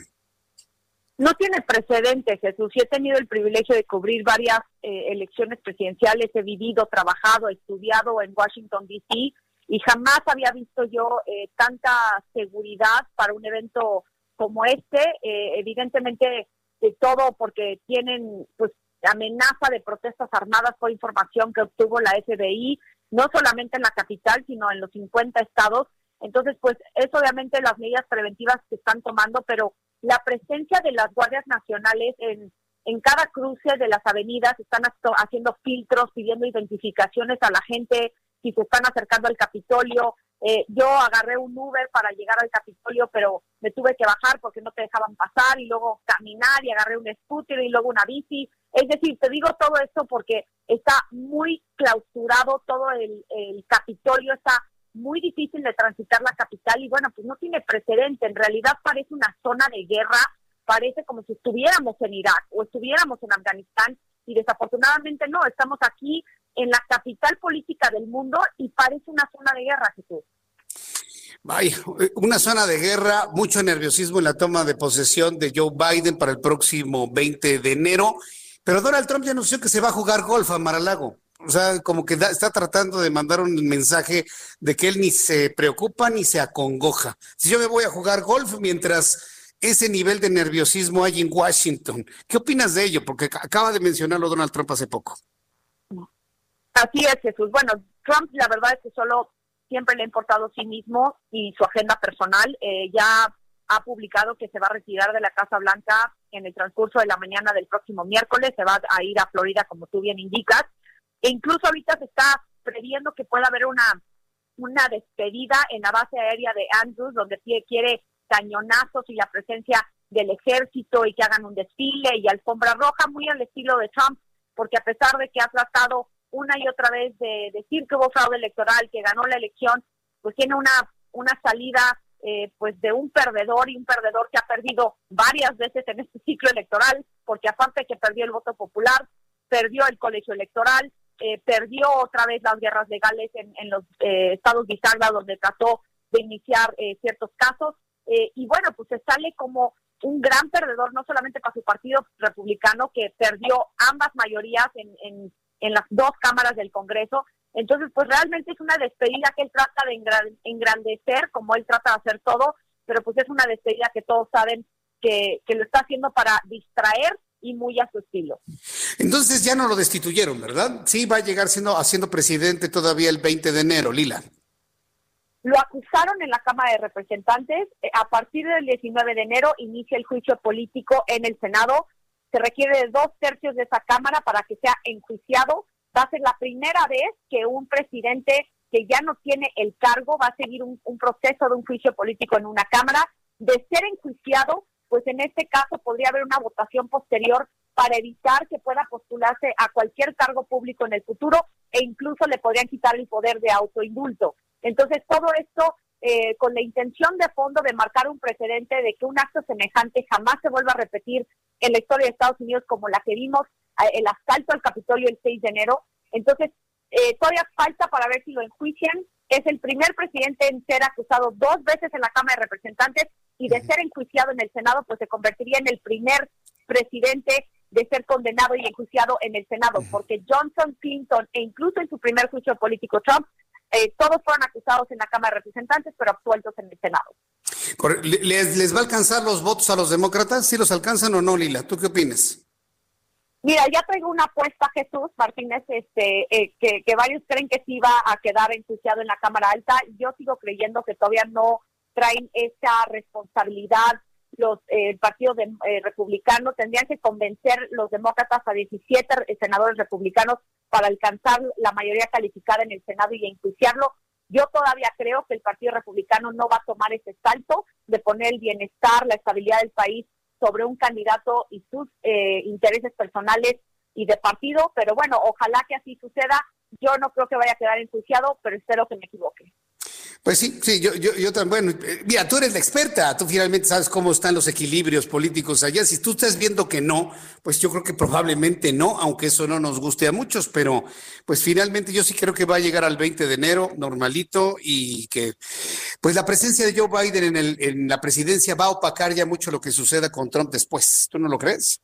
No tiene precedentes, Jesús. he tenido el privilegio de cubrir varias eh, elecciones presidenciales. He vivido, trabajado, estudiado en Washington, D.C. y jamás había visto yo eh, tanta seguridad para un evento como este. Eh, evidentemente, de todo porque tienen pues amenaza de protestas armadas por información que obtuvo la FBI, no solamente en la capital, sino en los 50 estados. Entonces, pues es obviamente las medidas preventivas que están tomando, pero la presencia de las guardias nacionales en, en cada cruce de las avenidas, están haciendo filtros, pidiendo identificaciones a la gente si se están acercando al Capitolio. Eh, yo agarré un Uber para llegar al Capitolio, pero me tuve que bajar porque no te dejaban pasar y luego caminar y agarré un scooter y luego una bici. Es decir, te digo todo esto porque está muy clausurado todo el, el Capitolio, está muy difícil de transitar la capital y bueno, pues no tiene precedente. En realidad parece una zona de guerra, parece como si estuviéramos en Irak o estuviéramos en Afganistán y desafortunadamente no, estamos aquí en la capital política del mundo y parece una zona de guerra, Jesús. Vaya, una zona de guerra, mucho nerviosismo en la toma de posesión de Joe Biden para el próximo 20 de enero, pero Donald Trump ya anunció que se va a jugar golf a Maralago. O sea, como que está tratando de mandar un mensaje de que él ni se preocupa ni se acongoja. Si yo me voy a jugar golf mientras ese nivel de nerviosismo hay en Washington, ¿qué opinas de ello? Porque acaba de mencionarlo Donald Trump hace poco. Así es, Jesús. Bueno, Trump la verdad es que solo siempre le ha importado a sí mismo y su agenda personal. Eh, ya ha publicado que se va a retirar de la Casa Blanca en el transcurso de la mañana del próximo miércoles, se va a ir a Florida, como tú bien indicas. E incluso ahorita se está previendo que pueda haber una, una despedida en la base aérea de Andrews, donde quiere cañonazos y la presencia del ejército y que hagan un desfile y alfombra roja, muy al estilo de Trump, porque a pesar de que ha tratado una y otra vez de decir que hubo fraude electoral, que ganó la elección, pues tiene una, una salida eh, pues de un perdedor y un perdedor que ha perdido varias veces en este ciclo electoral, porque aparte que perdió el voto popular, perdió el colegio electoral, eh, perdió otra vez las guerras legales en, los eh, estados bisagra donde trató de iniciar eh, ciertos casos. y bueno, pues se sale como un gran perdedor, no solamente para su partido republicano, que perdió ambas mayorías en, en, en las dos cámaras del Congreso. Entonces, pues realmente es una despedida que él trata de engrandecer, como él trata de hacer todo, pero pues es una despedida que todos saben que, que lo está haciendo para distraer y muy a su estilo. Entonces ya no lo destituyeron, ¿verdad? Sí, va a llegar siendo haciendo presidente todavía el 20 de enero, Lila. Lo acusaron en la Cámara de Representantes. Eh, a partir del 19 de enero inicia el juicio político en el Senado. Se requiere de dos tercios de esa Cámara para que sea enjuiciado. Va a ser la primera vez que un presidente que ya no tiene el cargo va a seguir un, un proceso de un juicio político en una Cámara. De ser enjuiciado, pues en este caso podría haber una votación posterior para evitar que pueda postularse a cualquier cargo público en el futuro e incluso le podrían quitar el poder de autoindulto. Entonces, todo esto eh, con la intención de fondo de marcar un precedente de que un acto semejante jamás se vuelva a repetir en la historia de Estados Unidos como la que vimos eh, el asalto al Capitolio el 6 de enero. Entonces, eh, todavía falta para ver si lo enjuician. Es el primer presidente en ser acusado dos veces en la Cámara de Representantes y de ser enjuiciado en el Senado, pues se convertiría en el primer presidente de ser condenado y enjuiciado en el Senado, porque Johnson, Clinton e incluso en su primer juicio político Trump, eh, todos fueron acusados en la Cámara de Representantes, pero absueltos en el Senado. ¿Les, ¿Les va a alcanzar los votos a los demócratas? ¿Si los alcanzan o no, Lila? ¿Tú qué opinas? Mira, ya traigo una apuesta, Jesús Martínez, este, eh, que, que, varios creen que sí va a quedar enjuiciado en la Cámara Alta. Yo sigo creyendo que todavía no traen esa responsabilidad los eh, partidos de, eh, republicanos. Tendrían que convencer los demócratas a 17 senadores republicanos para alcanzar la mayoría calificada en el Senado y enjuiciarlo. Yo todavía creo que el Partido Republicano no va a tomar ese salto de poner el bienestar, la estabilidad del país sobre un candidato y sus eh, intereses personales y de partido, pero bueno, ojalá que así suceda. Yo no creo que vaya a quedar enjuiciado, pero espero que me equivoque. Pues sí, sí, yo, yo, yo también, bueno, eh, mira, tú eres la experta, tú finalmente sabes cómo están los equilibrios políticos allá. Si tú estás viendo que no, pues yo creo que probablemente no, aunque eso no nos guste a muchos, pero pues finalmente yo sí creo que va a llegar al 20 de enero normalito y que pues la presencia de Joe Biden en, el, en la presidencia va a opacar ya mucho lo que suceda con Trump después. ¿Tú no lo crees?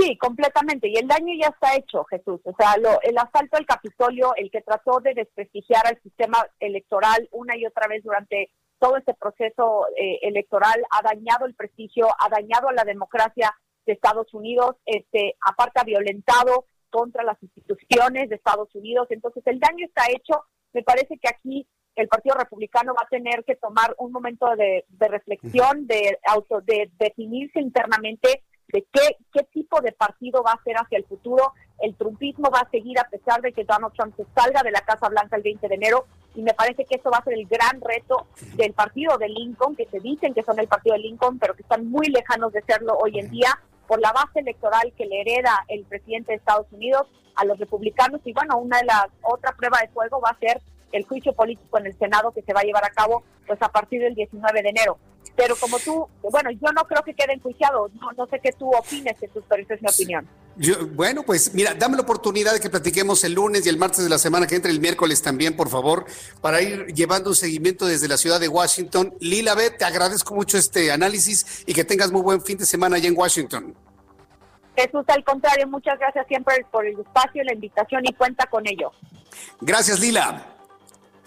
Sí, completamente. Y el daño ya está hecho, Jesús. O sea, lo, el asalto al Capitolio, el que trató de desprestigiar al sistema electoral una y otra vez durante todo este proceso eh, electoral, ha dañado el prestigio, ha dañado a la democracia de Estados Unidos, este, aparte ha violentado contra las instituciones de Estados Unidos. Entonces, el daño está hecho. Me parece que aquí el Partido Republicano va a tener que tomar un momento de, de reflexión, de auto, de definirse internamente de qué, qué tipo de partido va a ser hacia el futuro. El trumpismo va a seguir a pesar de que Donald Trump se salga de la Casa Blanca el 20 de enero y me parece que eso va a ser el gran reto del partido de Lincoln, que se dicen que son el partido de Lincoln, pero que están muy lejanos de serlo hoy en día por la base electoral que le hereda el presidente de Estados Unidos a los republicanos. Y bueno, una de las otra prueba de fuego va a ser el juicio político en el Senado que se va a llevar a cabo pues a partir del 19 de enero. Pero como tú, bueno, yo no creo que quede enjuiciado, no, no sé qué tú opines, Jesús, pero esa es mi opinión. Yo, bueno, pues mira, dame la oportunidad de que platiquemos el lunes y el martes de la semana que entra, el miércoles también, por favor, para ir llevando un seguimiento desde la ciudad de Washington. Lila B, te agradezco mucho este análisis y que tengas muy buen fin de semana allá en Washington. Jesús, al contrario, muchas gracias siempre por el espacio, la invitación y cuenta con ello. Gracias, Lila.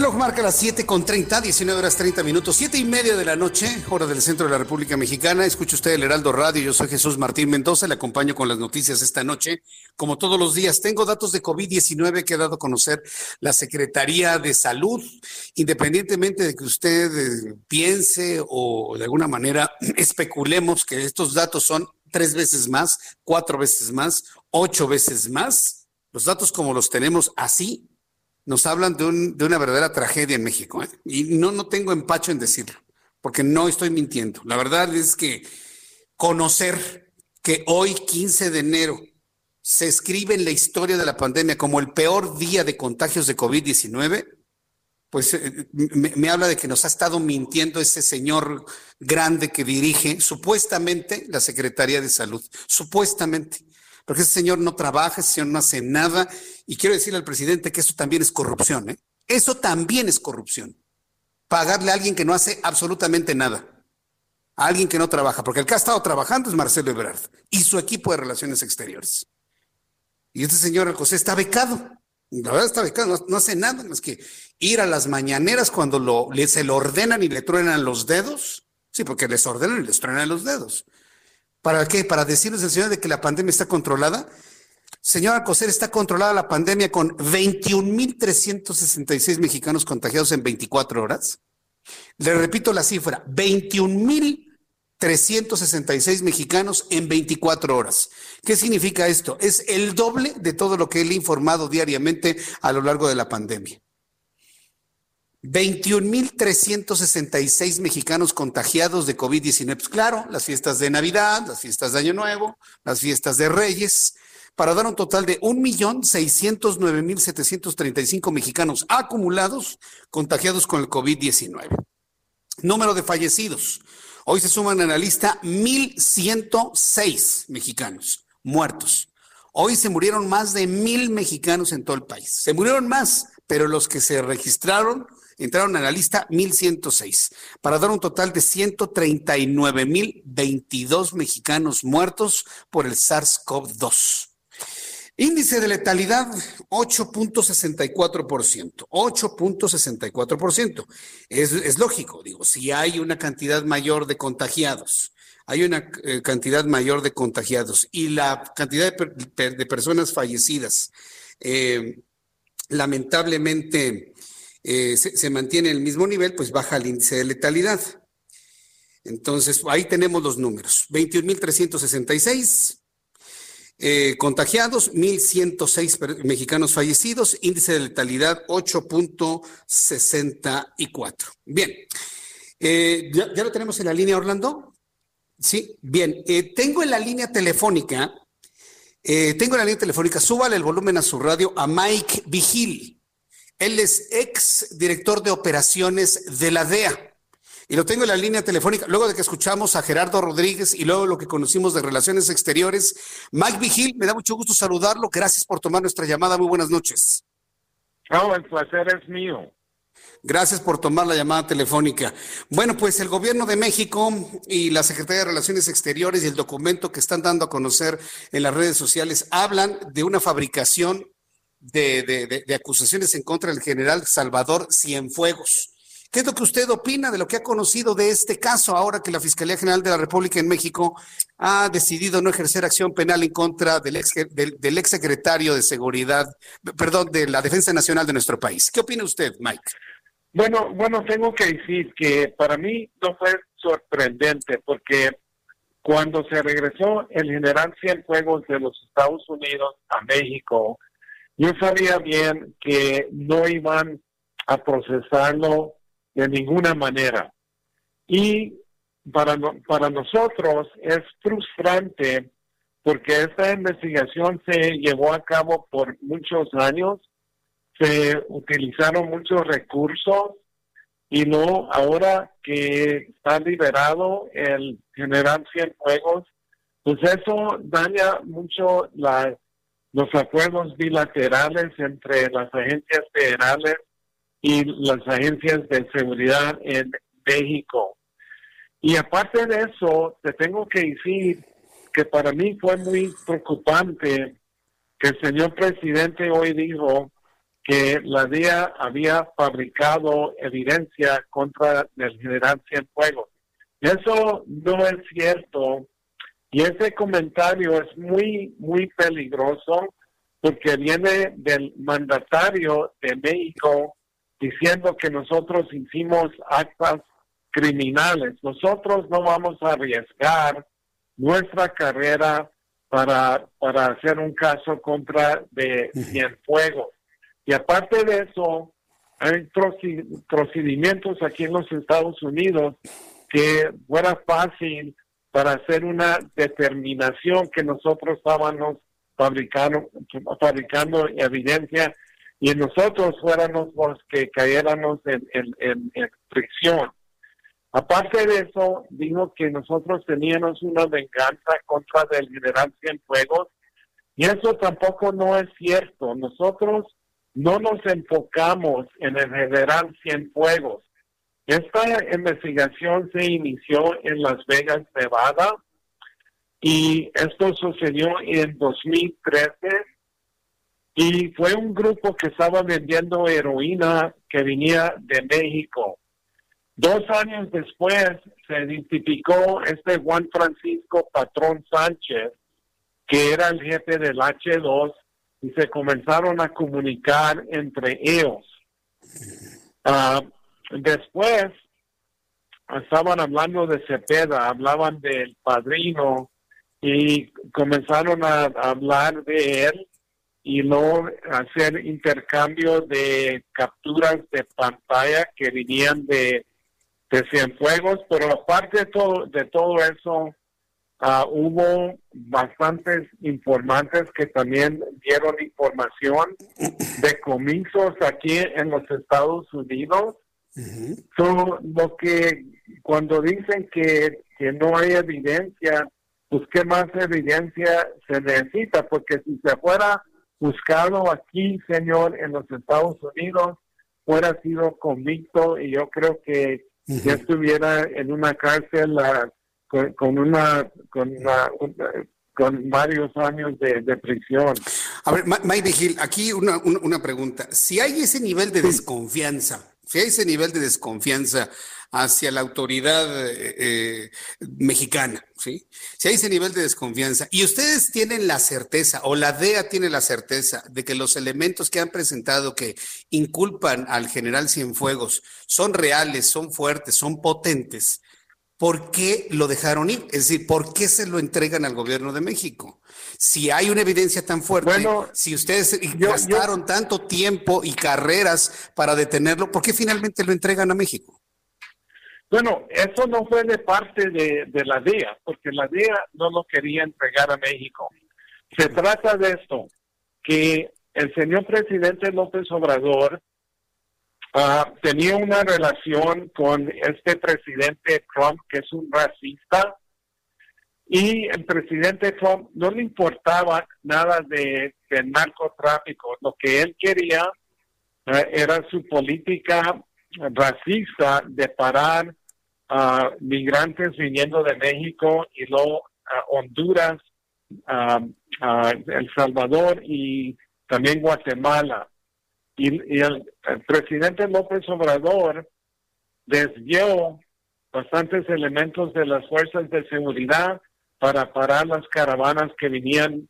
Reloj marca las 7 con 30, 19 horas 30 minutos, 7 y media de la noche, hora del centro de la República Mexicana. Escucha usted el Heraldo Radio. Yo soy Jesús Martín Mendoza, le acompaño con las noticias esta noche. Como todos los días, tengo datos de COVID-19 que ha dado a conocer la Secretaría de Salud. Independientemente de que usted eh, piense o de alguna manera especulemos que estos datos son tres veces más, cuatro veces más, ocho veces más, los datos como los tenemos así nos hablan de, un, de una verdadera tragedia en México. ¿eh? Y no, no tengo empacho en decirlo, porque no estoy mintiendo. La verdad es que conocer que hoy, 15 de enero, se escribe en la historia de la pandemia como el peor día de contagios de COVID-19, pues eh, me, me, habla de que nos ha estado mintiendo ese señor grande que dirige supuestamente la Secretaría de Salud, supuestamente porque ese señor no trabaja, ese señor no hace nada. Y quiero decirle al presidente que eso también es corrupción, ¿eh? Eso también es corrupción. Pagarle a alguien que no hace absolutamente nada. alguien que no trabaja, porque el que ha estado trabajando es Marcelo Ebrard y su equipo de relaciones exteriores. Y este señor José está becado. La verdad está becado, no, hace nada más que ir a las mañaneras cuando lo, se lo ordenan y le truenan los dedos. Sí, porque les ordenan y les truenan los dedos. ¿Para qué? Para decirles al señor de que la pandemia está controlada. Señor Alcocer, está controlada la pandemia con 21.366 mexicanos contagiados en 24 horas. Le repito la cifra, 21.366 mexicanos en 24 horas. ¿Qué significa esto? Es el doble de todo lo que él ha informado diariamente a lo largo de la pandemia. 21.366 mexicanos contagiados de COVID-19. Pues claro, las fiestas de Navidad, las fiestas de Año Nuevo, las fiestas de Reyes, para dar un total de 1.609.735 mexicanos acumulados contagiados con el COVID-19. Número de fallecidos. Hoy se suman a la lista 1.106 mexicanos muertos. Hoy se murieron más de mil mexicanos en todo el país. Se murieron más, pero los que se registraron entraron a la lista 1106, para dar un total de 139.022 mexicanos muertos por el SARS-CoV-2. Índice de letalidad 8.64%, 8.64%. Es, es lógico, digo, si hay una cantidad mayor de contagiados, hay una eh, cantidad mayor de contagiados y la cantidad de, personas fallecidas, eh, lamentablemente, eh, se, mantiene en el mismo nivel, pues baja el índice de letalidad. Entonces, ahí tenemos los números. 21.366 eh, contagiados, 1.106 mexicanos fallecidos, índice de letalidad 8.64. Bien, eh, ¿ya, lo tenemos en la línea, Orlando? Sí, bien. Tengo en la línea telefónica, tengo en la línea telefónica, súbale el volumen a su radio a Mike Vigil. Él es ex director de operaciones de la DEA y lo tengo en la línea telefónica, luego de que escuchamos a Gerardo Rodríguez y luego lo que conocimos de Relaciones Exteriores. Mike Vigil, me da mucho gusto saludarlo. Gracias por tomar nuestra llamada. Muy buenas noches. No, el placer es mío. Gracias por tomar la llamada telefónica. Bueno, pues el gobierno de México y la Secretaría de Relaciones Exteriores y el documento que están dando a conocer en las redes sociales hablan de una fabricación de, de acusaciones en contra del general Salvador Cienfuegos. ¿Qué es lo que usted opina de lo que ha conocido de este caso ahora que la Fiscalía General de la República en México ha decidido no ejercer acción penal en contra del ex, del, ex secretario de Seguridad, perdón, de la Defensa Nacional de nuestro país? ¿Qué opina usted, Mike? Bueno, bueno, tengo que decir que para mí no fue sorprendente porque cuando se regresó el general Cienfuegos de los Estados Unidos a México, yo sabía bien que no iban a procesarlo de ninguna manera. Y para, para nosotros es frustrante porque esta investigación se llevó a cabo por muchos años, se utilizaron muchos recursos y no ahora que está liberado el general Cienfuegos, pues eso daña mucho la, los acuerdos bilaterales entre las agencias federales y las agencias de seguridad en México. Y aparte de eso, te tengo que decir que para mí fue muy preocupante que el señor presidente hoy dijo que la DIA había fabricado evidencia contra el general Cienfuegos. Eso no es cierto y ese comentario es muy, muy peligroso porque viene del mandatario de México diciendo que nosotros hicimos actas criminales. Nosotros no vamos a arriesgar nuestra carrera para, para hacer un caso contra de Cienfuegos. Y aparte de eso, hay procedimientos aquí en los Estados Unidos que fuera fácil para hacer una determinación que nosotros estábamos fabricando, evidencia y nosotros fuéramos los que cayéramos en, en, fricción. Aparte de eso, dijo que nosotros teníamos una venganza contra el general Cienfuegos y eso tampoco no es cierto. Nosotros no nos enfocamos en el general Cienfuegos. Esta investigación se inició en Las Vegas, Nevada, y esto sucedió en 2013 y fue un grupo que estaba vendiendo heroína que venía de México. Dos años después se identificó este Juan Francisco Patrón Sánchez, que era el jefe del H2, y se comenzaron a comunicar entre ellos. Ah, después estaban hablando de Cepeda, hablaban del padrino y comenzaron a hablar de él y no hacer intercambio de capturas de pantalla que venían de, de Cienfuegos, pero aparte de todo, de todo eso, ah, hubo bastantes informantes que también dieron información de comisos aquí en los Estados Unidos. Lo que cuando dicen que, que no hay evidencia, pues qué más evidencia se necesita, porque si se fuera buscado aquí, señor, en los Estados Unidos, fuera sido convicto y yo creo que ya estuviera en una cárcel ah, con, una con, con varios años de, prisión. A ver, Mike Vigil, aquí una, una, pregunta. Si hay ese nivel de desconfianza, si hay ese nivel de desconfianza hacia la autoridad eh, eh, mexicana, ¿sí? Si hay ese nivel de desconfianza y ustedes tienen la certeza o la DEA tiene la certeza de que los elementos que han presentado que inculpan al general Cienfuegos son reales, son fuertes, son potentes, ¿por qué lo dejaron ir? Es decir, ¿por qué se lo entregan al gobierno de México? Si hay una evidencia tan fuerte, si ustedes gastaron tanto tiempo y carreras para detenerlo, ¿por qué finalmente lo entregan a México? Bueno, eso no fue de parte de, la DEA, porque la DEA no lo quería entregar a México. Se trata de esto, que el señor presidente López Obrador ah, tenía una relación con este presidente Trump, que es un racista, y el presidente Trump no le importaba nada de, narcotráfico. Lo que él quería ah, era su política racista de parar a migrantes viniendo de México y luego Honduras, El Salvador y también Guatemala. Y, el, presidente López Obrador desvió bastantes elementos de las fuerzas de seguridad para parar las caravanas que venían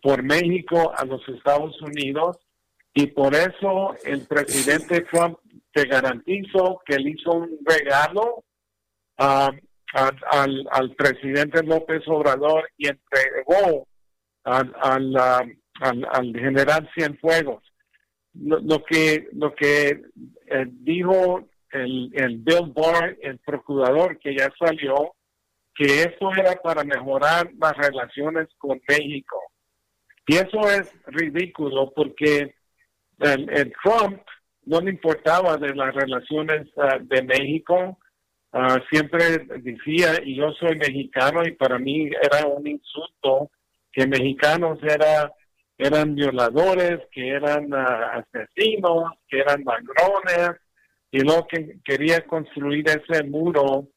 por México a los Estados Unidos y por eso el presidente Trump te garantizo que él hizo un regalo al, al, presidente López Obrador y entregó al, al, al general Cienfuegos. Lo, lo que lo que eh, dijo el, el Bill Barr, el procurador que ya salió, que eso era para mejorar las relaciones con México. Y eso es ridículo porque el, Trump no le importaba de las relaciones ah, de México. Ah, siempre decía, y yo soy mexicano, y para mí era un insulto que mexicanos era, eran violadores, que eran ah, asesinos, que eran ladrones, y lo que quería construir ese muro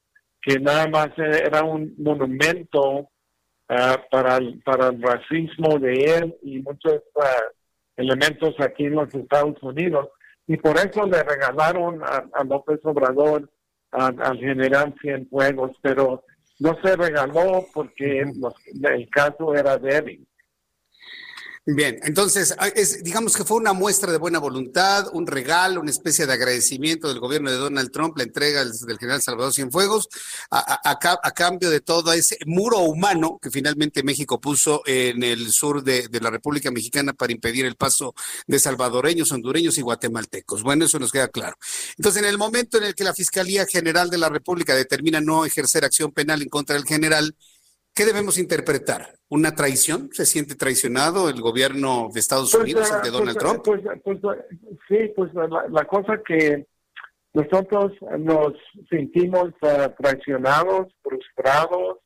que nada más era un monumento para, el, para el racismo de él y muchos elementos aquí en los Estados Unidos. Y por eso le regalaron a, López Obrador al general Cienfuegos, pero no se regaló porque el caso era débil. Bien, entonces, ah, digamos que fue una muestra de buena voluntad, un regalo, una especie de agradecimiento del gobierno de Donald Trump, la entrega del, general Salvador Cienfuegos, a, a, cambio de todo ese muro humano que finalmente México puso en el sur de, de, la República Mexicana para impedir el paso de salvadoreños, hondureños y guatemaltecos. Bueno, eso nos queda claro. Entonces, en el momento en el que la Fiscalía General de la República determina no ejercer acción penal en contra del general, ¿Qué debemos interpretar? ¿Una traición? ¿Se siente traicionado el gobierno de Estados pues, Unidos, de Donald pues, Trump? Pues, sí, pues la, cosa que nosotros nos sentimos uh, traicionados, frustrados,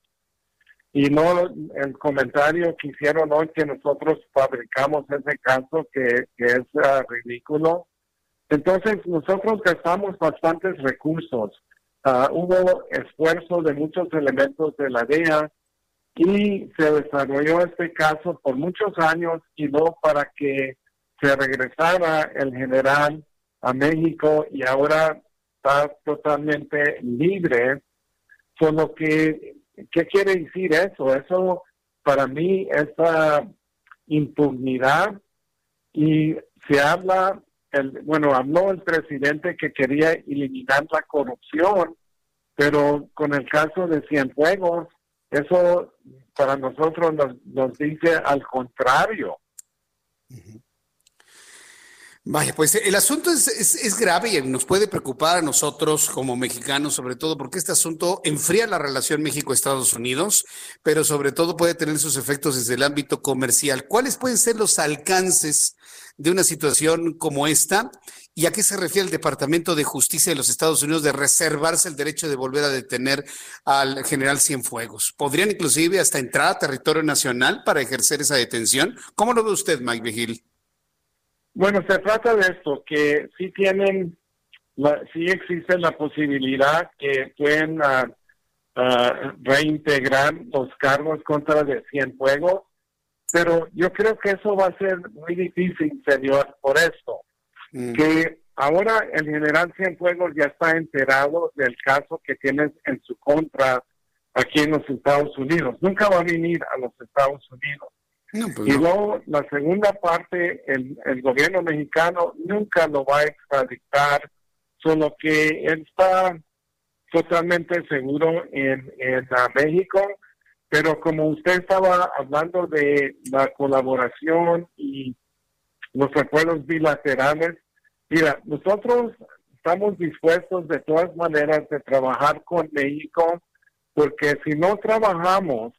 y no el comentario que hicieron hoy que nosotros fabricamos ese caso que, es uh, ridículo. Entonces, nosotros gastamos bastantes recursos. Ah, hubo esfuerzo de muchos elementos de la DEA y se desarrolló este caso por muchos años y no para que se regresara el general a México y ahora está totalmente libre. Solo que, ¿qué quiere decir eso? Eso para mí es impunidad y se habla, el, bueno, habló el presidente que quería eliminar la corrupción, pero con el caso de Cienfuegos, eso para nosotros nos, dice al contrario. Vaya, pues el asunto es, es, grave y nos puede preocupar a nosotros como mexicanos, sobre todo porque este asunto enfría la relación México-Estados Unidos, pero sobre todo puede tener sus efectos desde el ámbito comercial. ¿Cuáles pueden ser los alcances de una situación como esta? ¿Y a qué se refiere el Departamento de Justicia de los Estados Unidos de reservarse el derecho de volver a detener al general Cienfuegos? ¿Podrían inclusive hasta entrar a territorio nacional para ejercer esa detención? ¿Cómo lo ve usted, Mike Vigil? Bueno, se trata de esto, que sí tienen, la, sí existe la posibilidad que pueden ah, ah, reintegrar los cargos contra de Cienfuegos, pero yo creo que eso va a ser muy difícil, señor, por esto, mm. que ahora el general Cienfuegos ya está enterado del caso que tiene en su contra aquí en los Estados Unidos. Nunca va a venir a los Estados Unidos. Pues y luego la segunda parte, el, el, gobierno mexicano nunca lo va a extraditar, solo que él está totalmente seguro en, en México, pero como usted estaba hablando de la colaboración y los acuerdos bilaterales, mira, nosotros estamos dispuestos de todas maneras de trabajar con México, porque si no trabajamos,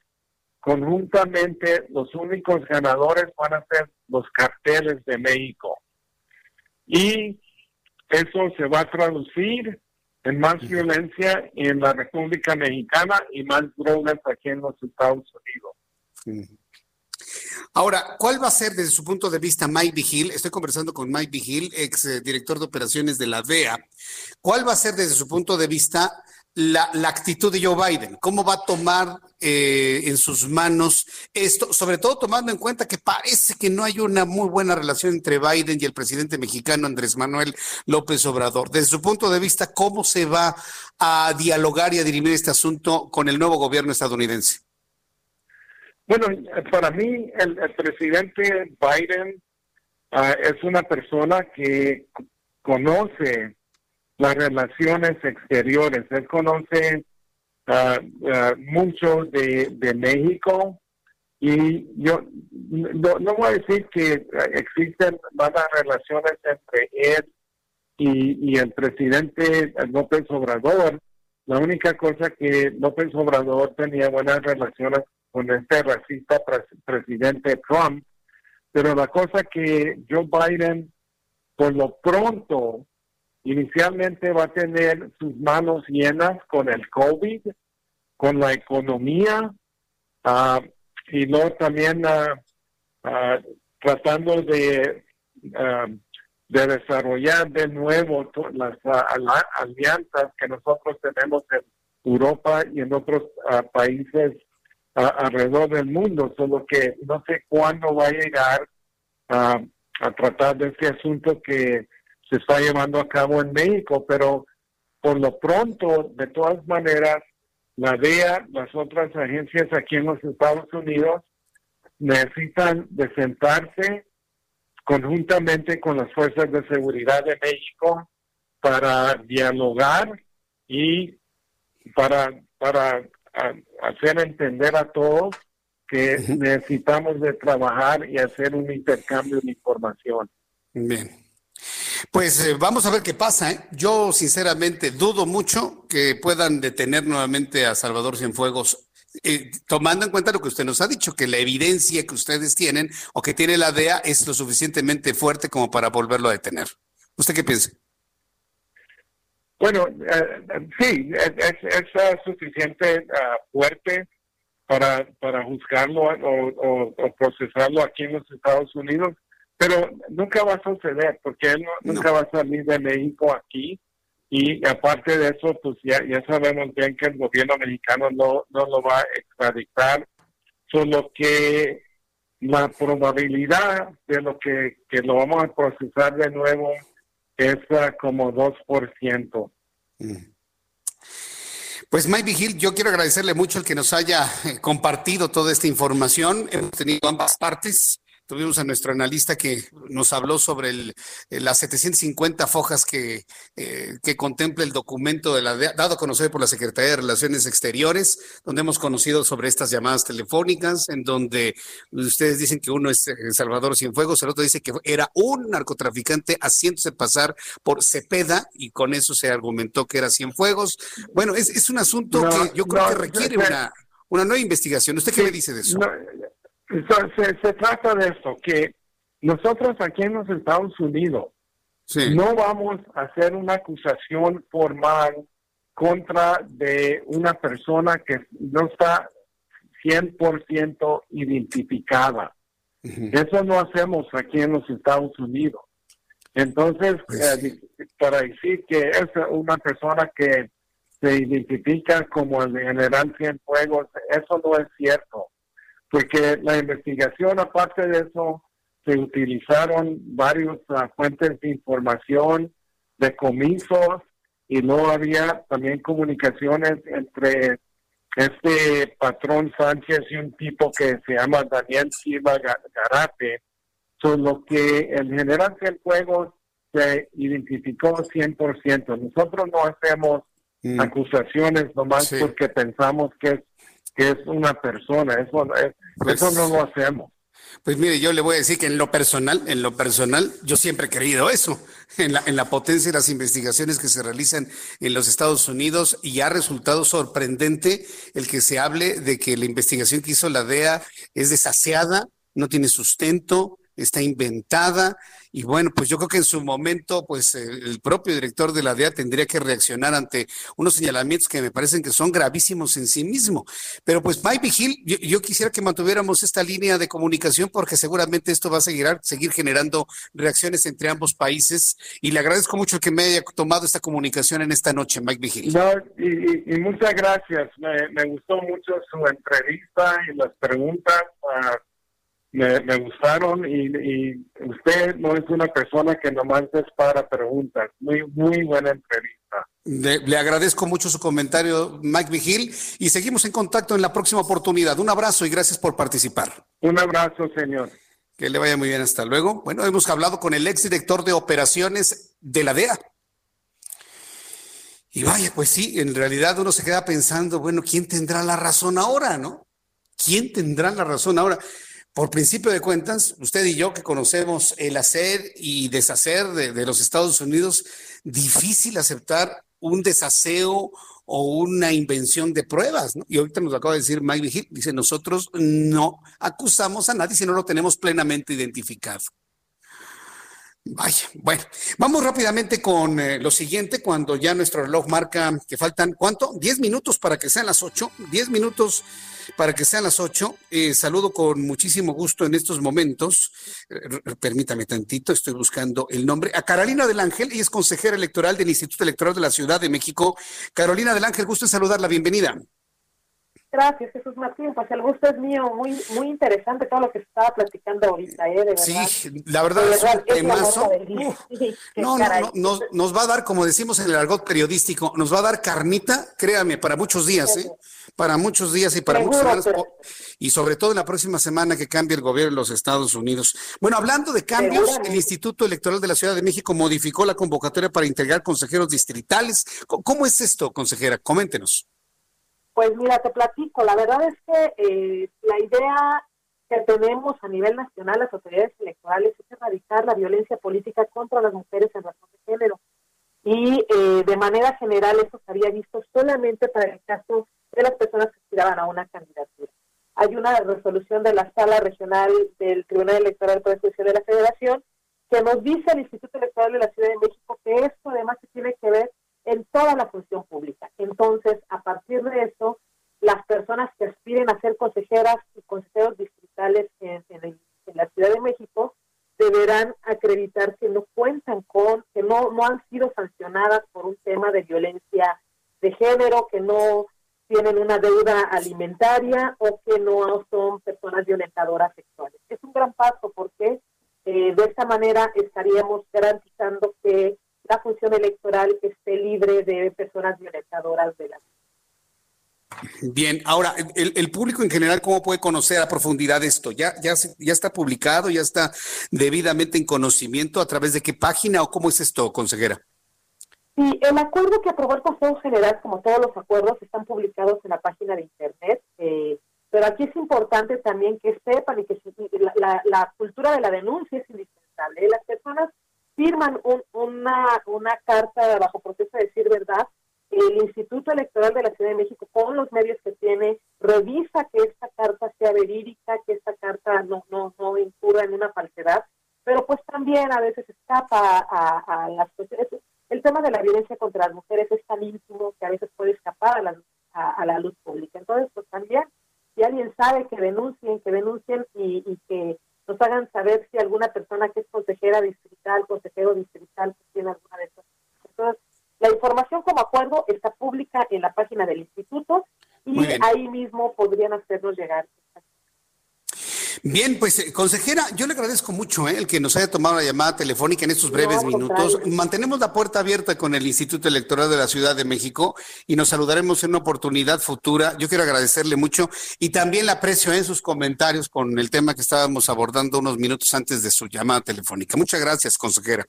conjuntamente los únicos ganadores van a ser los carteles de México. Y eso se va a traducir en más violencia en la República Mexicana y más drogas aquí en los Estados Unidos. Ahora, ¿cuál va a ser desde su punto de vista Mike Vigil? Estoy conversando con Mike Vigil, ex eh, director de operaciones de la DEA. ¿Cuál va a ser desde su punto de vista la, actitud de Joe Biden, cómo va a tomar eh, en sus manos esto, sobre todo tomando en cuenta que parece que no hay una muy buena relación entre Biden y el presidente mexicano Andrés Manuel López Obrador. Desde su punto de vista, ¿cómo se va a dialogar y a dirimir este asunto con el nuevo gobierno estadounidense? Bueno, para mí el, presidente Biden ah, es una persona que conoce las relaciones exteriores. Él conoce uh, mucho de, México y yo no, voy a decir que existen malas relaciones entre él y, el presidente López Obrador. La única cosa que López Obrador tenía buenas relaciones con este racista presidente Trump, pero la cosa que Joe Biden, por lo pronto, inicialmente va a tener sus manos llenas con el COVID, con la economía, uh, y luego también uh, uh, tratando de, de desarrollar de nuevo las alianzas que nosotros tenemos en Europa y en otros países alrededor del mundo, solo que no sé cuándo va a llegar a tratar de este asunto que se está llevando a cabo en México, pero por lo pronto, de todas maneras, la DEA, las otras agencias aquí en los Estados Unidos, necesitan de sentarse conjuntamente con las fuerzas de seguridad de México para dialogar y para, para hacer entender a todos que necesitamos de trabajar y hacer un intercambio de información. Bien. Pues eh, vamos a ver qué pasa. ¿eh? Yo sinceramente dudo mucho que puedan detener nuevamente a Salvador Cienfuegos, eh, tomando en cuenta lo que usted nos ha dicho, que la evidencia que ustedes tienen o que tiene la DEA es lo suficientemente fuerte como para volverlo a detener. ¿Usted qué piensa? Bueno, sí, es, suficiente ah, fuerte para, para juzgarlo o procesarlo aquí en los Estados Unidos pero nunca va a suceder porque él nunca va a salir de México aquí y aparte de eso, pues ya, ya sabemos bien que el gobierno mexicano no, no lo va a extraditar, solo que la probabilidad de lo que, que lo vamos a procesar de nuevo es uh, como 2%. Mm. Pues Mike Vigil, yo quiero agradecerle mucho el que nos haya eh, compartido toda esta información. Hemos tenido ambas partes. Tuvimos a nuestro analista que nos habló sobre el, eh, las 750 fojas que, eh, que contempla el documento de la, dado a conocer por la Secretaría de Relaciones Exteriores, donde hemos conocido sobre estas llamadas telefónicas, en donde ustedes dicen que uno es eh, Salvador Cienfuegos, el otro dice que era un narcotraficante haciéndose pasar por Cepeda y con eso se argumentó que era Cienfuegos. Bueno, es, es un asunto que yo creo que requiere una, una nueva investigación. ¿Usted qué me dice de eso? Se, trata de esto, que nosotros aquí en los Estados Unidos no vamos a hacer una acusación formal contra de una persona que no está 100% identificada. Eso no hacemos aquí en los Estados Unidos. Entonces, pues eh, para decir que es una persona que se identifica como el general Cienfuegos, eso no es cierto porque la investigación, aparte de eso, se utilizaron varias ah, fuentes de información, de comisos, y no había también comunicaciones entre este patrón Sánchez y un tipo que se llama Daniel Silva Garate, son lo que el general Cienfuegos se identificó 100%. Nosotros no hacemos mm. acusaciones nomás porque pensamos que es que es una persona, eso, pues eso no lo hacemos. Pues mire, yo le voy a decir que en lo personal, en lo personal, yo siempre he creído eso, en la, en la potencia de las investigaciones que se realizan en los Estados Unidos y ha resultado sorprendente el que se hable de que la investigación que hizo la DEA es desaseada, no tiene sustento, está inventada y bueno, pues yo creo que en su momento, pues eh, el propio director de la DEA tendría que reaccionar ante unos señalamientos que me parecen que son gravísimos en sí mismo. Pero pues Mike Vigil, yo, quisiera que mantuviéramos esta línea de comunicación porque seguramente esto va a seguir, seguir generando reacciones entre ambos países y le agradezco mucho que me haya tomado esta comunicación en esta noche, Mike Vigil. No, y, muchas gracias. Me, gustó mucho su entrevista y las preguntas. Uh, me, gustaron y, usted no es una persona que nomás para preguntas. Muy, muy buena entrevista. Le, agradezco mucho su comentario, Mike Vigil, y seguimos en contacto en la próxima oportunidad. Un abrazo y gracias por participar. Un abrazo, señor. Que le vaya muy bien, hasta luego. Bueno, hemos hablado con el exdirector de operaciones de la DEA. Y vaya, pues sí, en realidad uno se queda pensando, bueno, ¿quién tendrá la razón ahora, no? ¿Quién tendrá la razón ahora? Por principio de cuentas, usted y yo que conocemos el hacer y deshacer de, los Estados Unidos, difícil aceptar un desaseo o una invención de pruebas. Y ahorita nos acaba de decir Mike Vigil, dice, nosotros no acusamos a nadie si no lo tenemos plenamente identificado. Vaya, bueno, vamos rápidamente con eh, lo siguiente, cuando ya nuestro reloj marca que faltan, ¿cuánto? Diez minutos para que sean las ocho, diez minutos para que sean las ocho. Eh, saludo con muchísimo gusto en estos momentos. Eh, permítame tantito, estoy buscando el nombre. A Carolina del Ángel, ella es consejera electoral del Instituto Electoral de la Ciudad de México. Carolina del Ángel, gusto en saludarla, bienvenida. Gracias, Jesús Martín. Pues el gusto es mío. Muy muy interesante todo lo que estaba platicando ahorita, ¿eh? De verdad. Sí, la verdad, es un temazo. no, no, no, nos, va a dar, como decimos en el argot periodístico, nos va a dar carnita, créame, para muchos días, ¿eh? Para muchos días y para muchas semanas. Y sobre todo en la próxima semana que cambie el gobierno de los Estados Unidos. Bueno, hablando de cambios, el Instituto Electoral de la Ciudad de México modificó la convocatoria para integrar consejeros distritales. ¿Cómo es esto, consejera? Coméntenos. Pues mira, te platico. La verdad es que eh, la idea que tenemos a nivel nacional, las autoridades electorales, es erradicar la violencia política contra las mujeres en razón de género. Y eh, de manera general eso se había visto solamente para el caso de las personas que aspiraban a una candidatura. Hay una resolución de la Sala Regional del Tribunal Electoral de la Federación que nos dice al Instituto Electoral de la Ciudad de México que esto además se tiene que ver en toda la función pública. Entonces, a partir de eso, las personas que aspiren a ser consejeras y consejeros distritales en, la Ciudad de México deberán acreditar que no cuentan con, que no, no han sido sancionadas por un tema de violencia de género, que no tienen una deuda alimentaria o que no son personas violentadoras sexuales. Es un gran paso porque eh, de esta manera estaríamos garantizando que la función electoral esté libre de personas violentadoras de la Bien, ahora, el, público en general, ¿cómo puede conocer a profundidad esto? ¿Ya, ya, ¿Ya está publicado? ¿Ya está debidamente en conocimiento? ¿A través de qué página o cómo es esto, consejera? Sí, el acuerdo que aprobó el Consejo General, como todos los acuerdos, están publicados en la página de Internet. Eh, pero aquí es importante también que sepan y que la, la, cultura de la denuncia es indispensable. Las personas firman una, una carta bajo proceso de decir verdad el Instituto Electoral de la Ciudad de México, con los medios que tiene, revisa que esta carta sea verídica, que esta carta no, no, no incurra en una falsedad, pero pues también a veces escapa a, las cuestiones. El tema de la violencia contra las mujeres es tan íntimo que a veces puede escapar a la, a, la luz pública. Entonces, pues también, si alguien sabe que denuncien, que denuncien y, y que nos hagan saber si alguna persona que es consejera distrital, consejero distrital, tiene alguna de estas. Entonces, la información como acuerdo está pública en la página del instituto y ahí mismo podrían hacernos llegar. Bien, pues eh, consejera, yo le agradezco mucho eh, el que nos haya tomado la llamada telefónica en estos breves minutos. Mantenemos la puerta abierta con el Instituto Electoral de la Ciudad de México y nos saludaremos en una oportunidad futura. Yo quiero agradecerle mucho y también le aprecio en sus comentarios con el tema que estábamos abordando unos minutos antes de su llamada telefónica. Muchas gracias, consejera.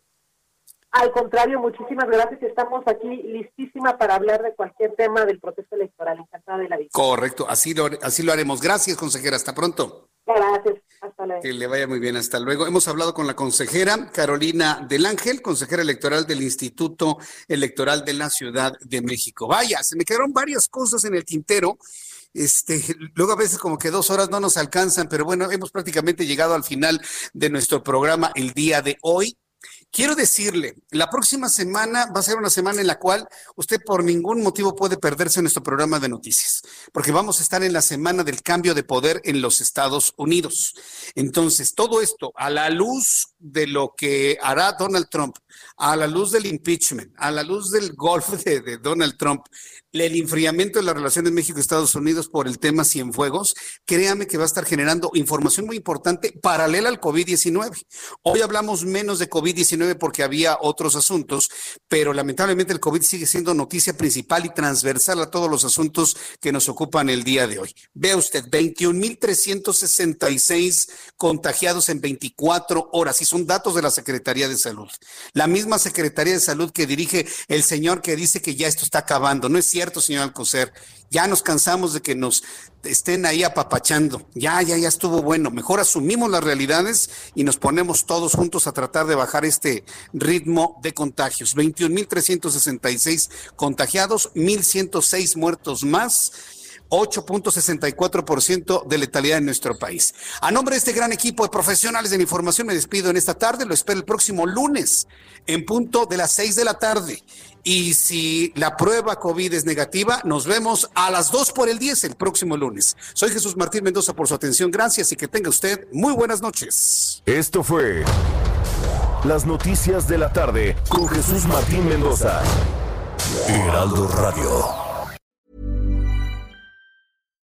Al contrario, muchísimas gracias. Estamos aquí listísima para hablar de cualquier tema del proceso electoral. Encantada de la. Correcto, así lo, así lo haremos. Gracias, consejera. Hasta pronto. Gracias. Hasta luego. Que le vaya muy bien. Hasta luego. Hemos hablado con la consejera Carolina del Ángel, consejera electoral del Instituto Electoral de la Ciudad de México. Vaya, se me quedaron varias cosas en el tintero. Este, luego a veces como que dos horas no nos alcanzan, pero bueno, hemos prácticamente llegado al final de nuestro programa el día de hoy. Quiero decirle, la próxima semana va a ser una semana en la cual usted por ningún motivo puede perderse nuestro programa de noticias, porque vamos a estar en la semana del cambio de poder en los Estados Unidos. Entonces, todo esto a la luz de lo que hará Donald Trump, a la luz del impeachment, a la luz del golf de, Donald Trump, el enfriamiento de la relación de México y Estados Unidos por el tema Cienfuegos, créame que va a estar generando información muy importante paralela al COVID-19. Hoy hablamos menos de COVID-19 porque había otros asuntos, pero lamentablemente el COVID sigue siendo noticia principal y transversal a todos los asuntos que nos ocupan el día de hoy. Vea usted, 21.366 contagiados en 24 horas y son datos de la Secretaría de Salud. La misma Secretaría de Salud que dirige el señor que dice que ya esto está acabando. No es cierto, señor Alcocer. Ya nos cansamos de que nos estén ahí apapachando. Ya, ya, ya estuvo bueno. Mejor asumimos las realidades y nos ponemos todos juntos a tratar de bajar este ritmo de contagios. 21.366 contagiados, 1.106 muertos más 8.64% de letalidad en nuestro país. A nombre de este gran equipo de profesionales de la información, me despido en esta tarde. Lo espero el próximo lunes en punto de las 6 de la tarde. Y si la prueba COVID es negativa, nos vemos a las 2 por el 10 el próximo lunes. Soy Jesús Martín Mendoza por su atención. Gracias y que tenga usted muy buenas noches. Esto fue las noticias de la tarde con Jesús Martín Mendoza. Heraldo Radio.